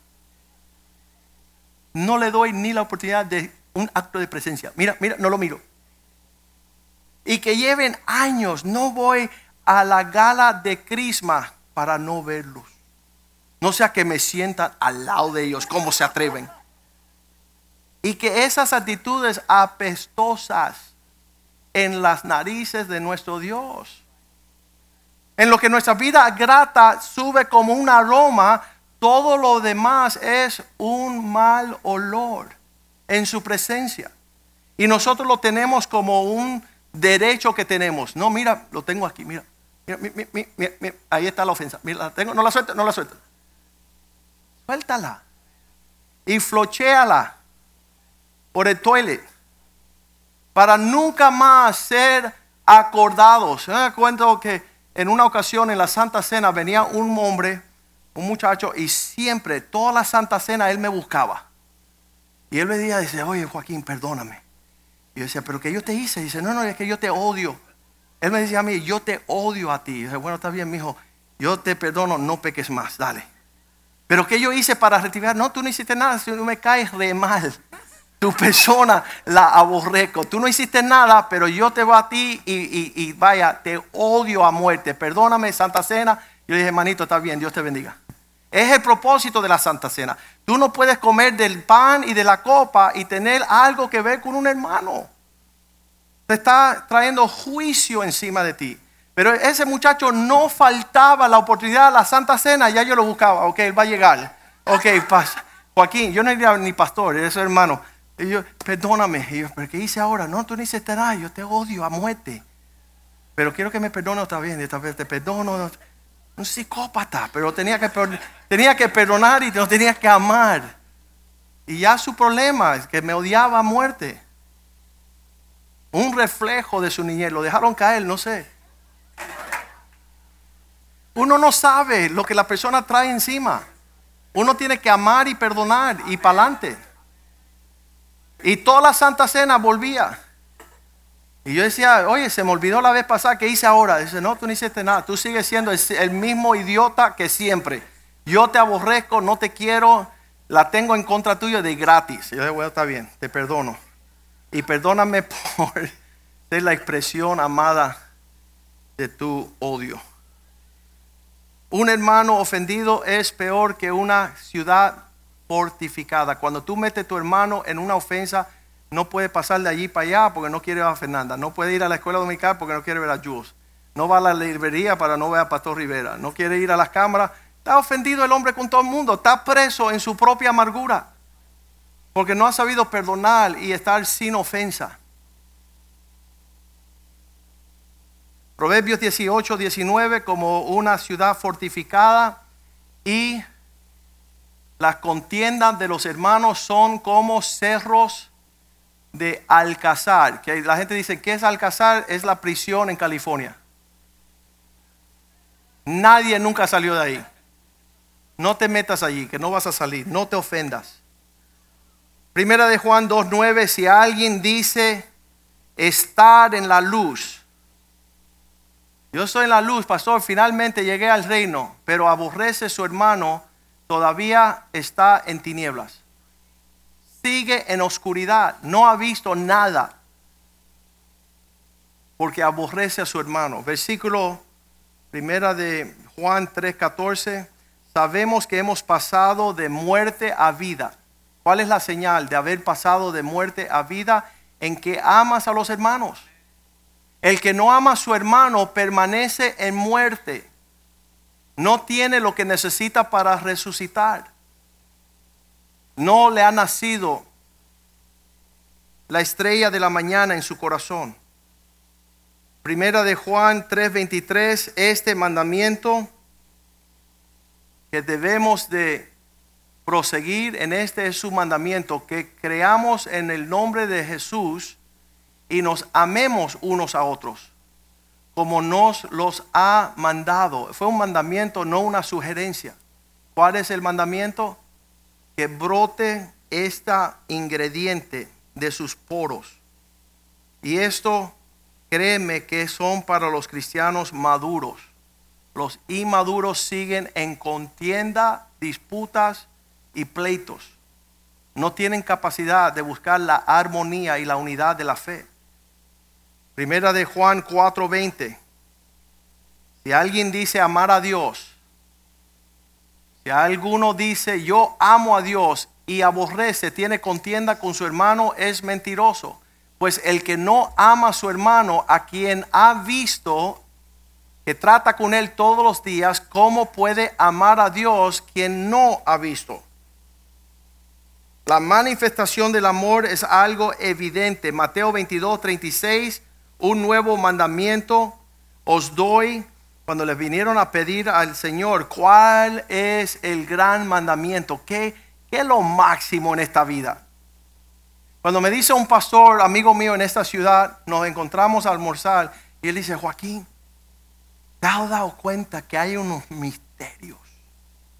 No le doy ni la oportunidad de un acto de presencia. Mira, mira, no lo miro. Y que lleven años, no voy a la gala de Crisma para no verlos. No sea que me sientan al lado de ellos, ¿cómo se atreven? Y que esas actitudes apestosas en las narices de nuestro Dios. En lo que nuestra vida grata sube como un aroma, todo lo demás es un mal olor en su presencia. Y nosotros lo tenemos como un derecho que tenemos. No, mira, lo tengo aquí, mira ahí está la ofensa. Mira, tengo, no la suelta, no la suelta. Suéltala. Y flochéala por el toilet. Para nunca más ser acordados. Me cuento que en una ocasión en la Santa Cena venía un hombre, un muchacho, y siempre, toda la Santa Cena, él me buscaba. Y él me decía, dice, oye Joaquín, perdóname. Y yo decía, pero ¿qué yo te hice? dice, no, no, es que yo te odio. Él me decía a mí, yo te odio a ti. Y dije, bueno, está bien, mi hijo, yo te perdono, no peques más, dale. Pero ¿qué yo hice para retirar? No, tú no hiciste nada, si me caes re mal. Tu persona la aborreco. Tú no hiciste nada, pero yo te voy a ti y, vaya, te odio a muerte. Perdóname, Santa Cena. Yo dije, hermanito, está bien, Dios te bendiga. Es el propósito de la Santa Cena. Tú no puedes comer del pan y de la copa y tener algo que ver con un hermano te está trayendo juicio encima de ti. Pero ese muchacho no faltaba la oportunidad a la Santa Cena, ya yo lo buscaba, ok, él va a llegar. Ok. Joaquín, yo no era ni pastor, era su hermano. Y yo, perdóname. Y yo, ¿pero qué hice ahora? No, tú no hiciste nada, yo te odio a muerte. Pero quiero que me perdone otra vez, esta vez te perdono. Un psicópata, pero tenía que, tenía que perdonar y no tenía que amar. Y ya su problema es que me odiaba a muerte un reflejo de su niñez. Lo dejaron caer, no sé. Uno no sabe lo que la persona trae encima. Uno tiene que amar y perdonar y para adelante. Y toda la Santa Cena volvía. Y yo decía, oye, se me olvidó la vez pasada, ¿qué hice ahora? Dice, no, tú no hiciste nada, tú sigues siendo el mismo idiota que siempre. Yo te aborrezco, no te quiero, la tengo en contra tuya de gratis. Y yo digo, bueno, está bien, te perdono. Y perdóname por ser la expresión amada de tu odio. Un hermano ofendido es peor que una ciudad fortificada. Cuando tú metes a tu hermano en una ofensa, no puede pasar de allí para allá porque no quiere ver a Fernanda. No puede ir a la escuela dominical porque no quiere ver a Jules. No va a la librería para no ver a Pastor Rivera. No quiere ir a las cámaras. Está ofendido el hombre con todo el mundo. Está preso en su propia amargura porque no ha sabido perdonar y estar sin ofensa. Proverbios 18, 19 como una ciudad fortificada y las contiendas de los hermanos son como cerros de Alcazar. Que la gente dice, ¿qué es Alcazar? Es la prisión en California. Nadie nunca salió de ahí. No te metas allí, que no vas a salir. No te ofendas. Primera de Juan 2.9, si alguien dice estar en la luz. Yo en la luz, pastor, finalmente llegué al reino, pero aborrece su hermano, todavía está en tinieblas. Sigue en oscuridad, no ha visto nada, porque aborrece a su hermano. Versículo primera de Juan 3:14, sabemos que hemos pasado de muerte a vida. ¿Cuál es la señal de haber pasado de muerte a vida? En que amas a los hermanos. El que no ama a su hermano permanece en muerte. No tiene lo que necesita para resucitar. No le ha nacido la estrella de la mañana en su corazón. Primera de Juan 3:23, este mandamiento que debemos de proseguir en este es su mandamiento, que creamos en el nombre de Jesús y nos amemos unos a otros, como nos los ha mandado. Fue un mandamiento, no una sugerencia. ¿Cuál es el mandamiento? Que brote este ingrediente de sus poros. Y esto, créeme que son para los cristianos maduros. Los inmaduros siguen en contienda, disputas y pleitos. No tienen capacidad de buscar la armonía y la unidad de la fe. Primera de Juan 4:20. Si alguien dice amar a Dios, si alguno dice yo amo a Dios y aborrece, tiene contienda con su hermano, es mentiroso. Pues el que no ama a su hermano, a quien ha visto, que trata con él todos los días, ¿cómo puede amar a Dios quien no ha visto? La manifestación del amor es algo evidente. Mateo 22, 36, un nuevo mandamiento os doy. Cuando les vinieron a pedir al Señor, ¿cuál es el gran mandamiento? ¿Qué, qué es lo máximo en esta vida? Cuando me dice un pastor, amigo mío en esta ciudad, nos encontramos a almorzar y él dice, Joaquín, ¿te has dado cuenta que hay unos misterios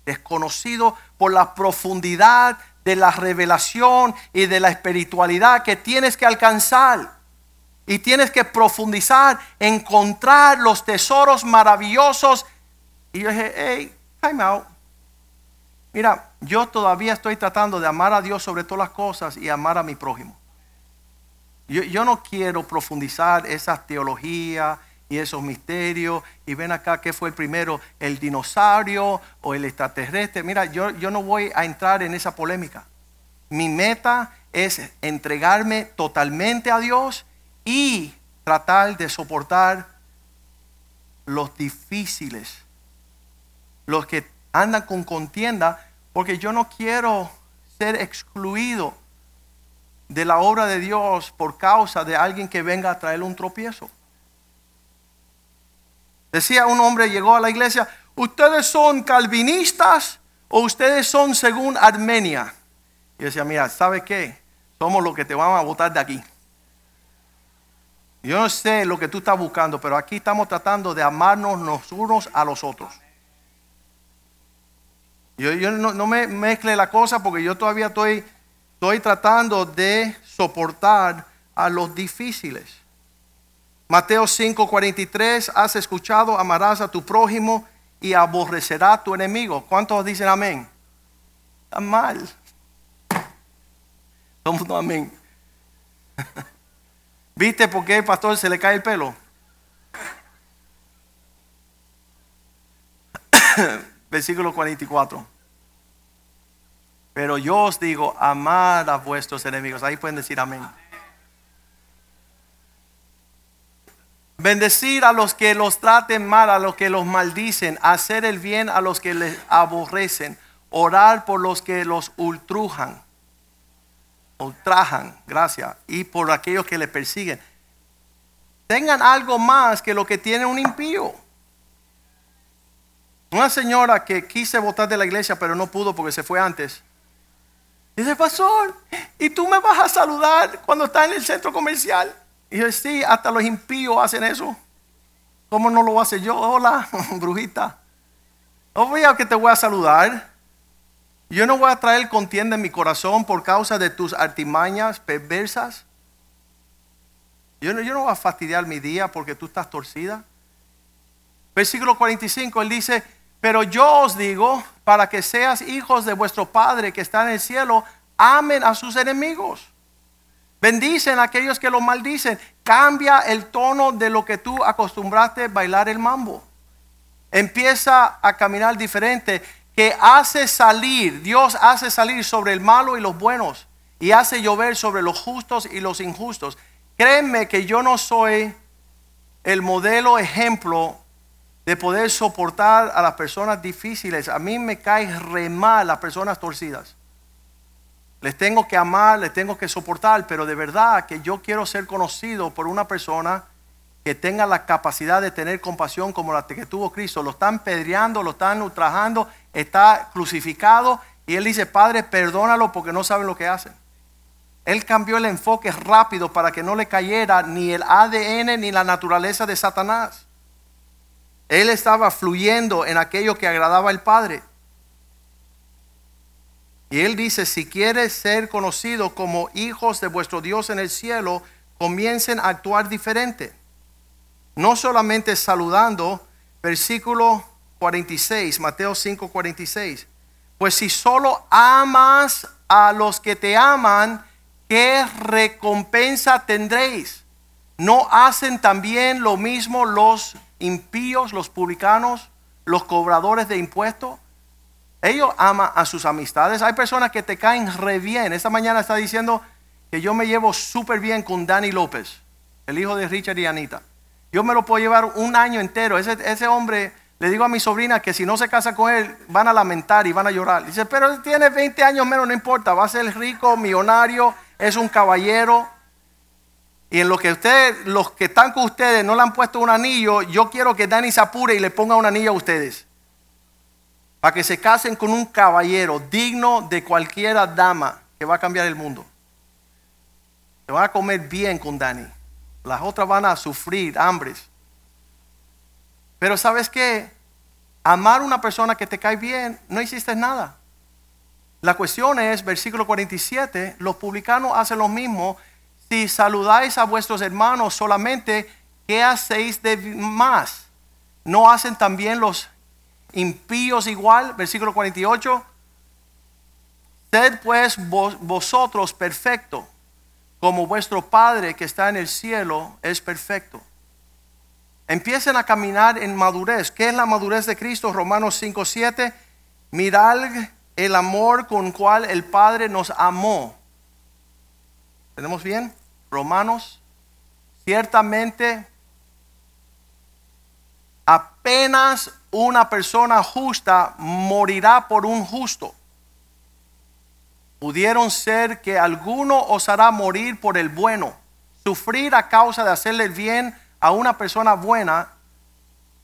desconocidos por la profundidad de la revelación y de la espiritualidad que tienes que alcanzar. Y tienes que profundizar, encontrar los tesoros maravillosos. Y yo dije, hey, time out. Mira, yo todavía estoy tratando de amar a Dios sobre todas las cosas y amar a mi prójimo. Yo, yo no quiero profundizar esa teología y esos misterios. Y ven acá, ¿qué fue el primero? ¿El dinosaurio o el extraterrestre? Mira, yo, yo no voy a entrar en esa polémica. Mi meta es entregarme totalmente a Dios y tratar de soportar los difíciles, los que andan con contienda, porque yo no quiero ser excluido de la obra de Dios por causa de alguien que venga a traer un tropiezo. Decía un hombre, llegó a la iglesia, ¿ustedes son calvinistas o ustedes son según Armenia? Y decía, mira, ¿sabe qué? Somos los que te vamos a votar de aquí. Yo no sé lo que tú estás buscando, pero aquí estamos tratando de amarnos los unos a los otros. Yo, no, me mezcle la cosa porque yo todavía estoy, estoy tratando de soportar a los difíciles. Mateo 5:43, has escuchado, amarás a tu prójimo y aborrecerá a tu enemigo. ¿Cuántos dicen amén? Está mal. Todo amén. ¿Viste por qué el pastor se le cae el pelo? Versículo 44. Pero yo os digo, amad a vuestros enemigos. Ahí pueden decir amén. Bendecir a los que los traten mal, a los que los maldicen, hacer el bien a los que les aborrecen, orar por los que los ultrujan, ultrajan, gracias, y por aquellos que le persiguen. tengan algo más que lo que tiene un impío. Una señora que quise votar de la iglesia, pero no pudo porque se fue antes. Dice, pastor, ¿y tú me vas a saludar cuando está en el centro comercial? Y yo, sí, hasta los impíos hacen eso. ¿Cómo no lo hace yo? Hola, brujita. Obvio que te voy a saludar. Yo no voy a traer contienda en mi corazón por causa de tus artimañas perversas. Yo no, yo no voy a fastidiar mi día porque tú estás torcida. Versículo 45, él dice, pero yo os digo, para que seas hijos de vuestro Padre que está en el cielo, amen a sus enemigos. Bendicen a aquellos que lo maldicen. Cambia el tono de lo que tú acostumbraste bailar el mambo. Empieza a caminar diferente. Que hace salir, Dios hace salir sobre el malo y los buenos. Y hace llover sobre los justos y los injustos. Créeme que yo no soy el modelo ejemplo de poder soportar a las personas difíciles. A mí me cae re mal las personas torcidas. Les tengo que amar, les tengo que soportar, pero de verdad que yo quiero ser conocido por una persona que tenga la capacidad de tener compasión como la que tuvo Cristo. Lo están pedreando, lo están ultrajando, está crucificado y él dice, Padre, perdónalo porque no saben lo que hacen. Él cambió el enfoque rápido para que no le cayera ni el ADN ni la naturaleza de Satanás. Él estaba fluyendo en aquello que agradaba al Padre. Y él dice, si quieres ser conocido como hijos de vuestro Dios en el cielo, comiencen a actuar diferente. No solamente saludando, versículo 46, Mateo 5, 46. Pues si solo amas a los que te aman, ¿qué recompensa tendréis? ¿No hacen también lo mismo los impíos, los publicanos, los cobradores de impuestos? Ellos aman a sus amistades. Hay personas que te caen re bien. Esta mañana está diciendo que yo me llevo súper bien con Danny López, el hijo de Richard y Anita. Yo me lo puedo llevar un año entero. Ese, ese hombre, le digo a mi sobrina que si no se casa con él, van a lamentar y van a llorar. Dice, pero él tiene 20 años menos, no importa. Va a ser rico, millonario, es un caballero. Y en lo que ustedes, los que están con ustedes no le han puesto un anillo, yo quiero que Dani se apure y le ponga un anillo a ustedes. Para que se casen con un caballero digno de cualquiera dama que va a cambiar el mundo. Se van a comer bien con Dani. Las otras van a sufrir hambres. Pero sabes qué? Amar a una persona que te cae bien, no hiciste nada. La cuestión es, versículo 47, los publicanos hacen lo mismo si saludáis a vuestros hermanos solamente, ¿qué hacéis de más? ¿No hacen también los impíos igual? Versículo 48. Sed pues vosotros perfectos, como vuestro Padre que está en el cielo es perfecto. Empiecen a caminar en madurez. ¿Qué es la madurez de Cristo? Romanos 5, 7. Mirad el amor con cual el Padre nos amó ¿Tenemos bien? Romanos. Ciertamente, apenas una persona justa morirá por un justo. Pudieron ser que alguno os hará morir por el bueno, sufrir a causa de hacerle el bien a una persona buena.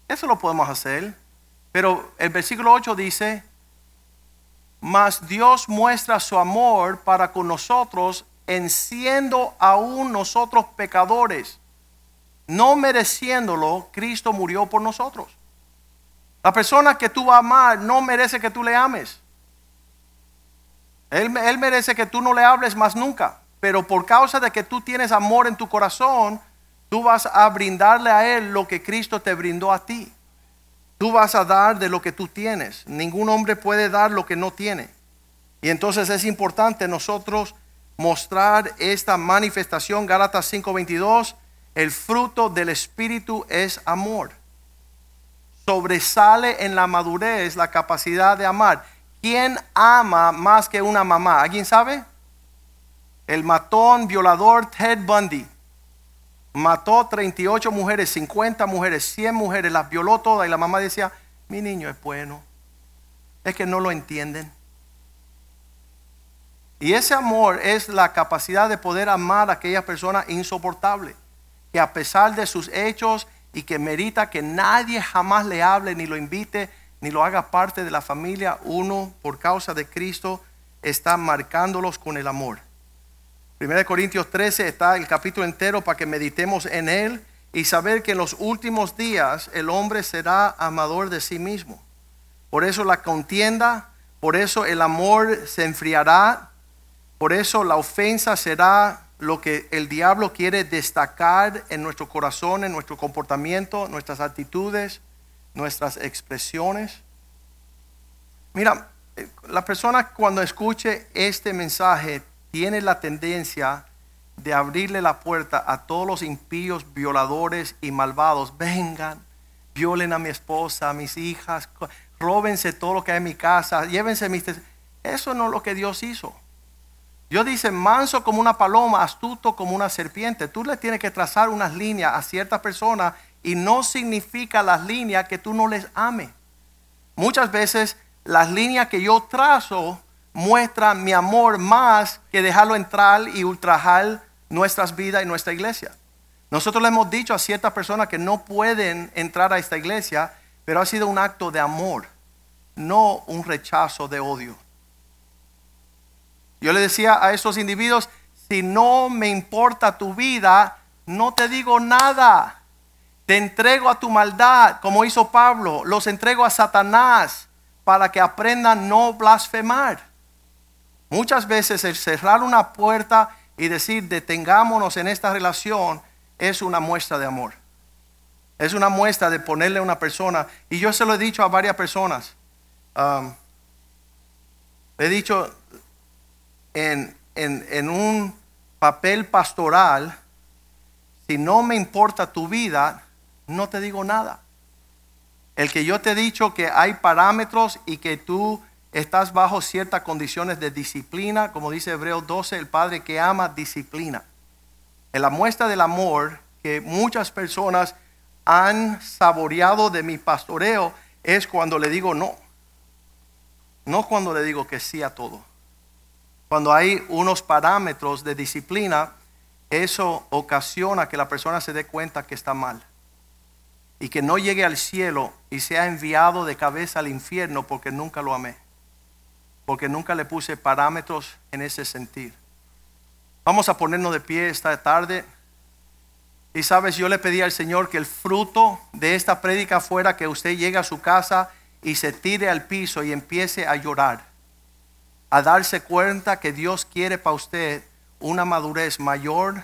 Eso lo podemos hacer. Pero el versículo 8 dice, mas Dios muestra su amor para con nosotros en siendo aún nosotros pecadores, no mereciéndolo, Cristo murió por nosotros. La persona que tú vas a amar no merece que tú le ames. Él, él, merece que tú no le hables más nunca. Pero por causa de que tú tienes amor en tu corazón, tú vas a brindarle a Él lo que Cristo te brindó a ti. Tú vas a dar de lo que tú tienes. Ningún hombre puede dar lo que no tiene. Y entonces es importante nosotros mostrar esta manifestación. Gálatas 5:22, el fruto del Espíritu es amor. Sobresale en la madurez la capacidad de amar. ¿Quién ama más que una mamá? ¿Alguien sabe? El matón violador Ted Bundy mató 38 mujeres, 50 mujeres, 100 mujeres, las violó todas y la mamá decía, mi niño es bueno. Es que no lo entienden. Y ese amor es la capacidad de poder amar a aquella persona insoportable. que a pesar de sus hechos y que merita que nadie jamás le hable ni lo invite ni lo haga parte de la familia, uno por causa de Cristo está marcándolos con el amor. 1 Corintios 13 está el capítulo entero para que meditemos en él y saber que en los últimos días el hombre será amador de sí mismo. Por eso la contienda, por eso el amor se enfriará, por eso la ofensa será lo que el diablo quiere destacar en nuestro corazón, en nuestro comportamiento, nuestras actitudes, nuestras expresiones. Mira, eh, la persona cuando escuche este mensaje tiene la tendencia de abrirle la puerta a todos los impíos, violadores y malvados. Vengan, violen a mi esposa, a mis hijas, róbense todo lo que hay en mi casa, llévense mis... Eso no es lo que Dios hizo. Dios dice, manso como una paloma, astuto como una serpiente. Tú le tienes que trazar unas líneas a ciertas personas y no significa las líneas que tú no les ames. Muchas veces las líneas que yo trazo muestran mi amor más que dejarlo entrar y ultrajar nuestras vidas y nuestra iglesia. Nosotros le hemos dicho a ciertas personas que no pueden entrar a esta iglesia, pero ha sido un acto de amor, no un rechazo de odio. Yo le decía a esos individuos, si no me importa tu vida, no te digo nada. Te entrego a tu maldad, como hizo Pablo, los entrego a Satanás para que aprendan no blasfemar. Muchas veces el cerrar una puerta y decir detengámonos en esta relación es una muestra de amor. Es una muestra de ponerle a una persona. Y yo se lo he dicho a varias personas. He dicho en un papel pastoral, si no me importa tu vida, no te digo nada. El que yo te he dicho que hay parámetros y que tú estás bajo ciertas condiciones de disciplina, como dice Hebreos 12, el Padre que ama disciplina. En la muestra del amor que muchas personas han saboreado de mi pastoreo es cuando le digo no. No cuando le digo que sí a todo. Cuando hay unos parámetros de disciplina, eso ocasiona que la persona se dé cuenta que está mal. Y que no llegue al cielo y sea enviado de cabeza al infierno porque nunca lo amé porque nunca le puse parámetros en ese sentido. Vamos a ponernos de pie esta tarde. Y sabes, yo le pedí al Señor que el fruto de esta prédica fuera que usted llegue a su casa y se tire al piso y empiece a llorar. A darse cuenta que Dios quiere para usted una madurez mayor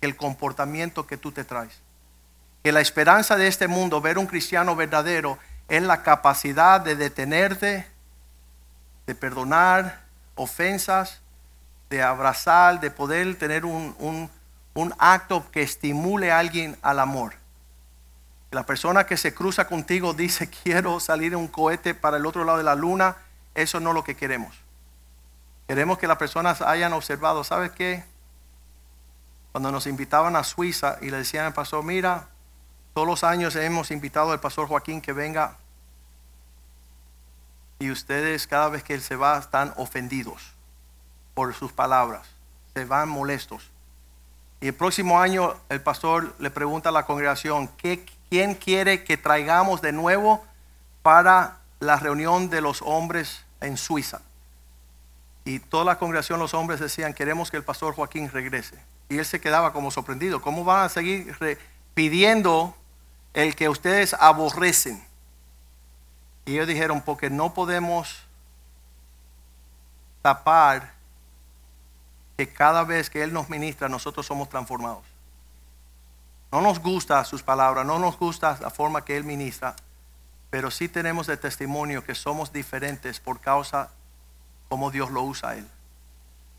que el comportamiento que tú te traes. Que la esperanza de este mundo, ver un cristiano verdadero, es la capacidad de detenerte, de perdonar ofensas, de abrazar, de poder tener un, acto que estimule a alguien al amor. La persona que se cruza contigo dice quiero salir en un cohete para el otro lado de la luna, eso no es lo que queremos. Queremos que las personas hayan observado, ¿sabes qué? Cuando nos invitaban a Suiza y le decían al pastor, mira, todos los años hemos invitado al pastor Joaquín que venga y ustedes cada vez que él se va están ofendidos por sus palabras, se van molestos. Y el próximo año el pastor le pregunta a la congregación, ¿qué, ¿quién quiere que traigamos de nuevo para la reunión de los hombres en Suiza? Y toda la congregación, los hombres decían, queremos que el pastor Joaquín regrese. Y él se quedaba como sorprendido. ¿Cómo van a seguir pidiendo el que ustedes aborrecen? Y ellos dijeron, porque no podemos tapar que cada vez que Él nos ministra, nosotros somos transformados. No nos gusta sus palabras, no nos gusta la forma que Él ministra, pero sí tenemos el testimonio que somos diferentes por causa como Dios lo usa a Él.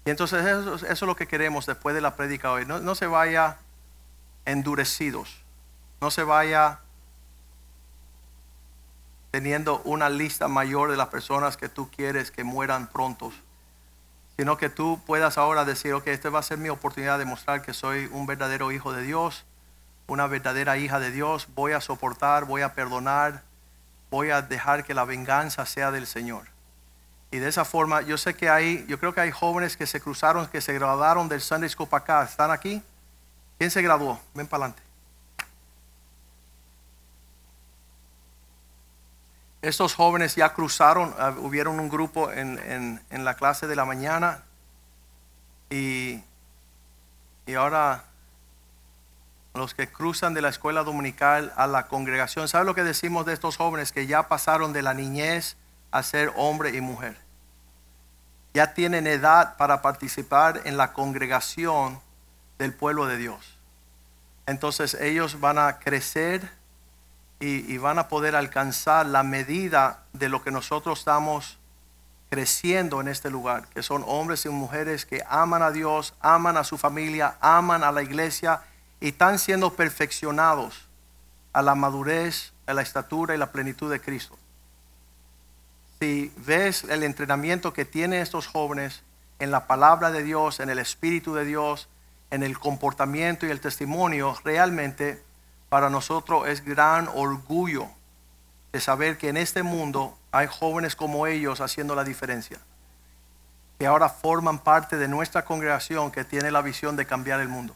Y entonces eso, es lo que queremos después de la prédica hoy. No, no se vaya endurecidos, no se vaya teniendo una lista mayor de las personas que tú quieres que mueran prontos, sino que tú puedas ahora decir, ok, esta va a ser mi oportunidad de mostrar que soy un verdadero hijo de Dios, una verdadera hija de Dios, voy a soportar, voy a perdonar, voy a dejar que la venganza sea del Señor. Y de esa forma, yo sé que hay, yo creo que hay jóvenes que se cruzaron, que se graduaron del Sunday School para acá. ¿Están aquí? ¿Quién se graduó? Ven para adelante. Estos jóvenes ya cruzaron, ah, hubieron un grupo en, en- la clase de la mañana y, y ahora los que cruzan de la escuela dominical a la congregación, ¿sabe lo que decimos de estos jóvenes que ya pasaron de la niñez a ser hombre y mujer? Ya tienen edad para participar en la congregación del pueblo de Dios. Entonces ellos van a crecer y, van a poder alcanzar la medida de lo que nosotros estamos creciendo en este lugar, que son hombres y mujeres que aman a Dios, aman a su familia, aman a la iglesia y están siendo perfeccionados a la madurez, a la estatura y la plenitud de Cristo. Si ves el entrenamiento que tienen estos jóvenes en la palabra de Dios, en el Espíritu de Dios, en el comportamiento y el testimonio, realmente para nosotros es gran orgullo de saber que en este mundo hay jóvenes como ellos haciendo la diferencia, que ahora forman parte de nuestra congregación que tiene la visión de cambiar el mundo.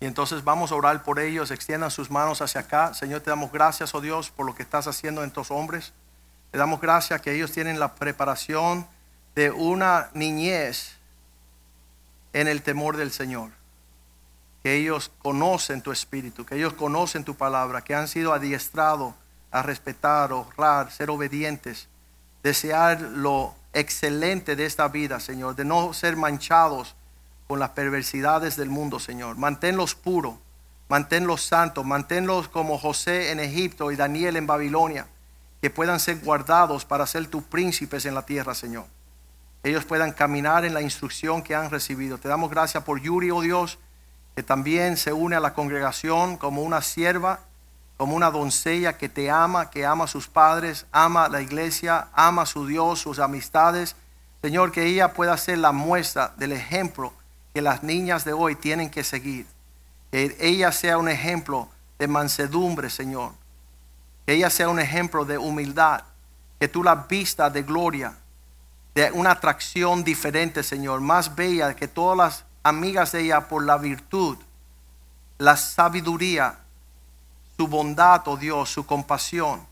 Y entonces vamos a orar por ellos, extiendan sus manos hacia acá. Señor, te damos gracias, oh Dios, por lo que estás haciendo en estos hombres. Te damos gracias que ellos tienen la preparación de una niñez en el temor del Señor. Que ellos conocen tu espíritu, que ellos conocen tu palabra, que han sido adiestrados a respetar, honrar, ser obedientes, desear lo excelente de esta vida, Señor, de no ser manchados con las perversidades del mundo, Señor. Manténlos puros, manténlos santos, manténlos como José en Egipto y Daniel en Babilonia, que puedan ser guardados para ser tus príncipes en la tierra, Señor. Ellos puedan caminar en la instrucción que han recibido. Te damos gracias por Yuri, oh Dios, que también se une a la congregación como una sierva, como una doncella que te ama, que ama a sus padres, ama a la iglesia, ama a su Dios, sus amistades. Señor, que ella pueda ser la muestra del ejemplo que las niñas de hoy tienen que seguir. Que ella sea un ejemplo de mansedumbre, Señor. Que ella sea un ejemplo de humildad. Que tú la vistas de gloria, de una atracción diferente, Señor, más bella que todas las amigas de ella por la virtud, la sabiduría, su bondad, oh Dios, su compasión.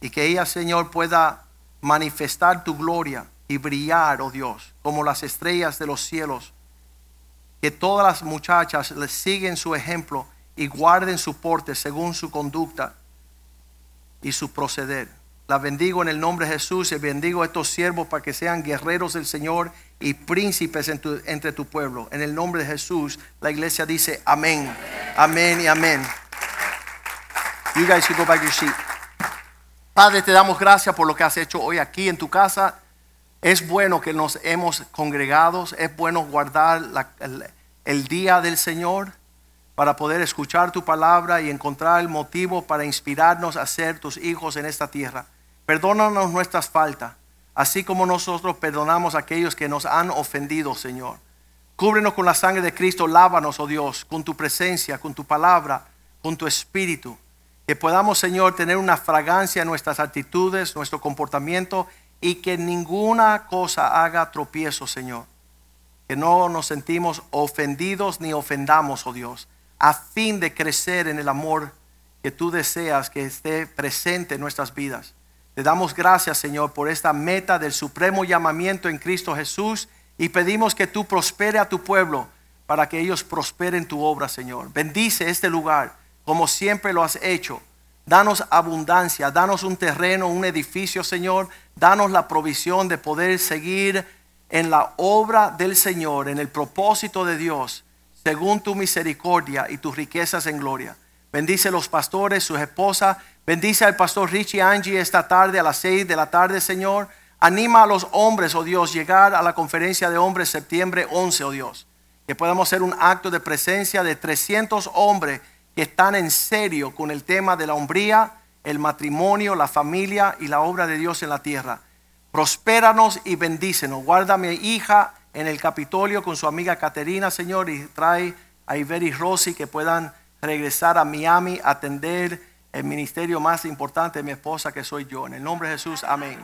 Y que ella, Señor, pueda manifestar tu gloria y brillar, oh Dios, como las estrellas de los cielos que todas las muchachas le siguen su ejemplo y guarden su porte según su conducta y su proceder. La bendigo en el nombre de Jesús y bendigo a estos siervos para que sean guerreros del Señor y príncipes entre tu pueblo. En el nombre de Jesús, la iglesia dice amén, amén y amén. You guys can go back to your seat. Padre, te damos gracias por lo que has hecho hoy aquí en tu casa. Es bueno que nos hemos congregado, es bueno guardar el día del Señor para poder escuchar tu palabra y encontrar el motivo para inspirarnos a ser tus hijos en esta tierra. Perdónanos nuestras faltas, así como nosotros perdonamos a aquellos que nos han ofendido, Señor. Cúbrenos con la sangre de Cristo, lávanos, oh Dios, con tu presencia, con tu palabra, con tu espíritu. Que podamos, Señor, tener una fragancia en nuestras actitudes, nuestro comportamiento y que ninguna cosa haga tropiezo, Señor. Que no nos sentimos ofendidos ni ofendamos, oh Dios, a fin de crecer en el amor que tú deseas que esté presente en nuestras vidas. Te damos gracias, Señor, por esta meta del supremo llamamiento en Cristo Jesús y pedimos que tú prospere a tu pueblo para que ellos prosperen tu obra, Señor. Bendice este lugar como siempre lo has hecho. Danos abundancia, danos un terreno, un edificio, Señor. Danos la provisión de poder seguir en la obra del Señor, en el propósito de Dios, según tu misericordia y tus riquezas en gloria. Bendice los pastores, sus esposas. Bendice al pastor Richie Angie esta tarde a las seis de la tarde, Señor. Anima a los hombres, oh Dios, llegar a la conferencia de hombres septiembre 11, oh Dios. Que podamos hacer un acto de presencia de 300 hombres que están en serio con el tema de la hombría, el matrimonio, la familia y la obra de Dios en la tierra. Prospéranos y bendícenos. Guarda a mi hija en el Capitolio con su amiga Caterina, Señor, y trae a Iber y Rosy que puedan regresar a Miami atender el ministerio más importante de mi esposa que soy yo. En el nombre de Jesús, amén.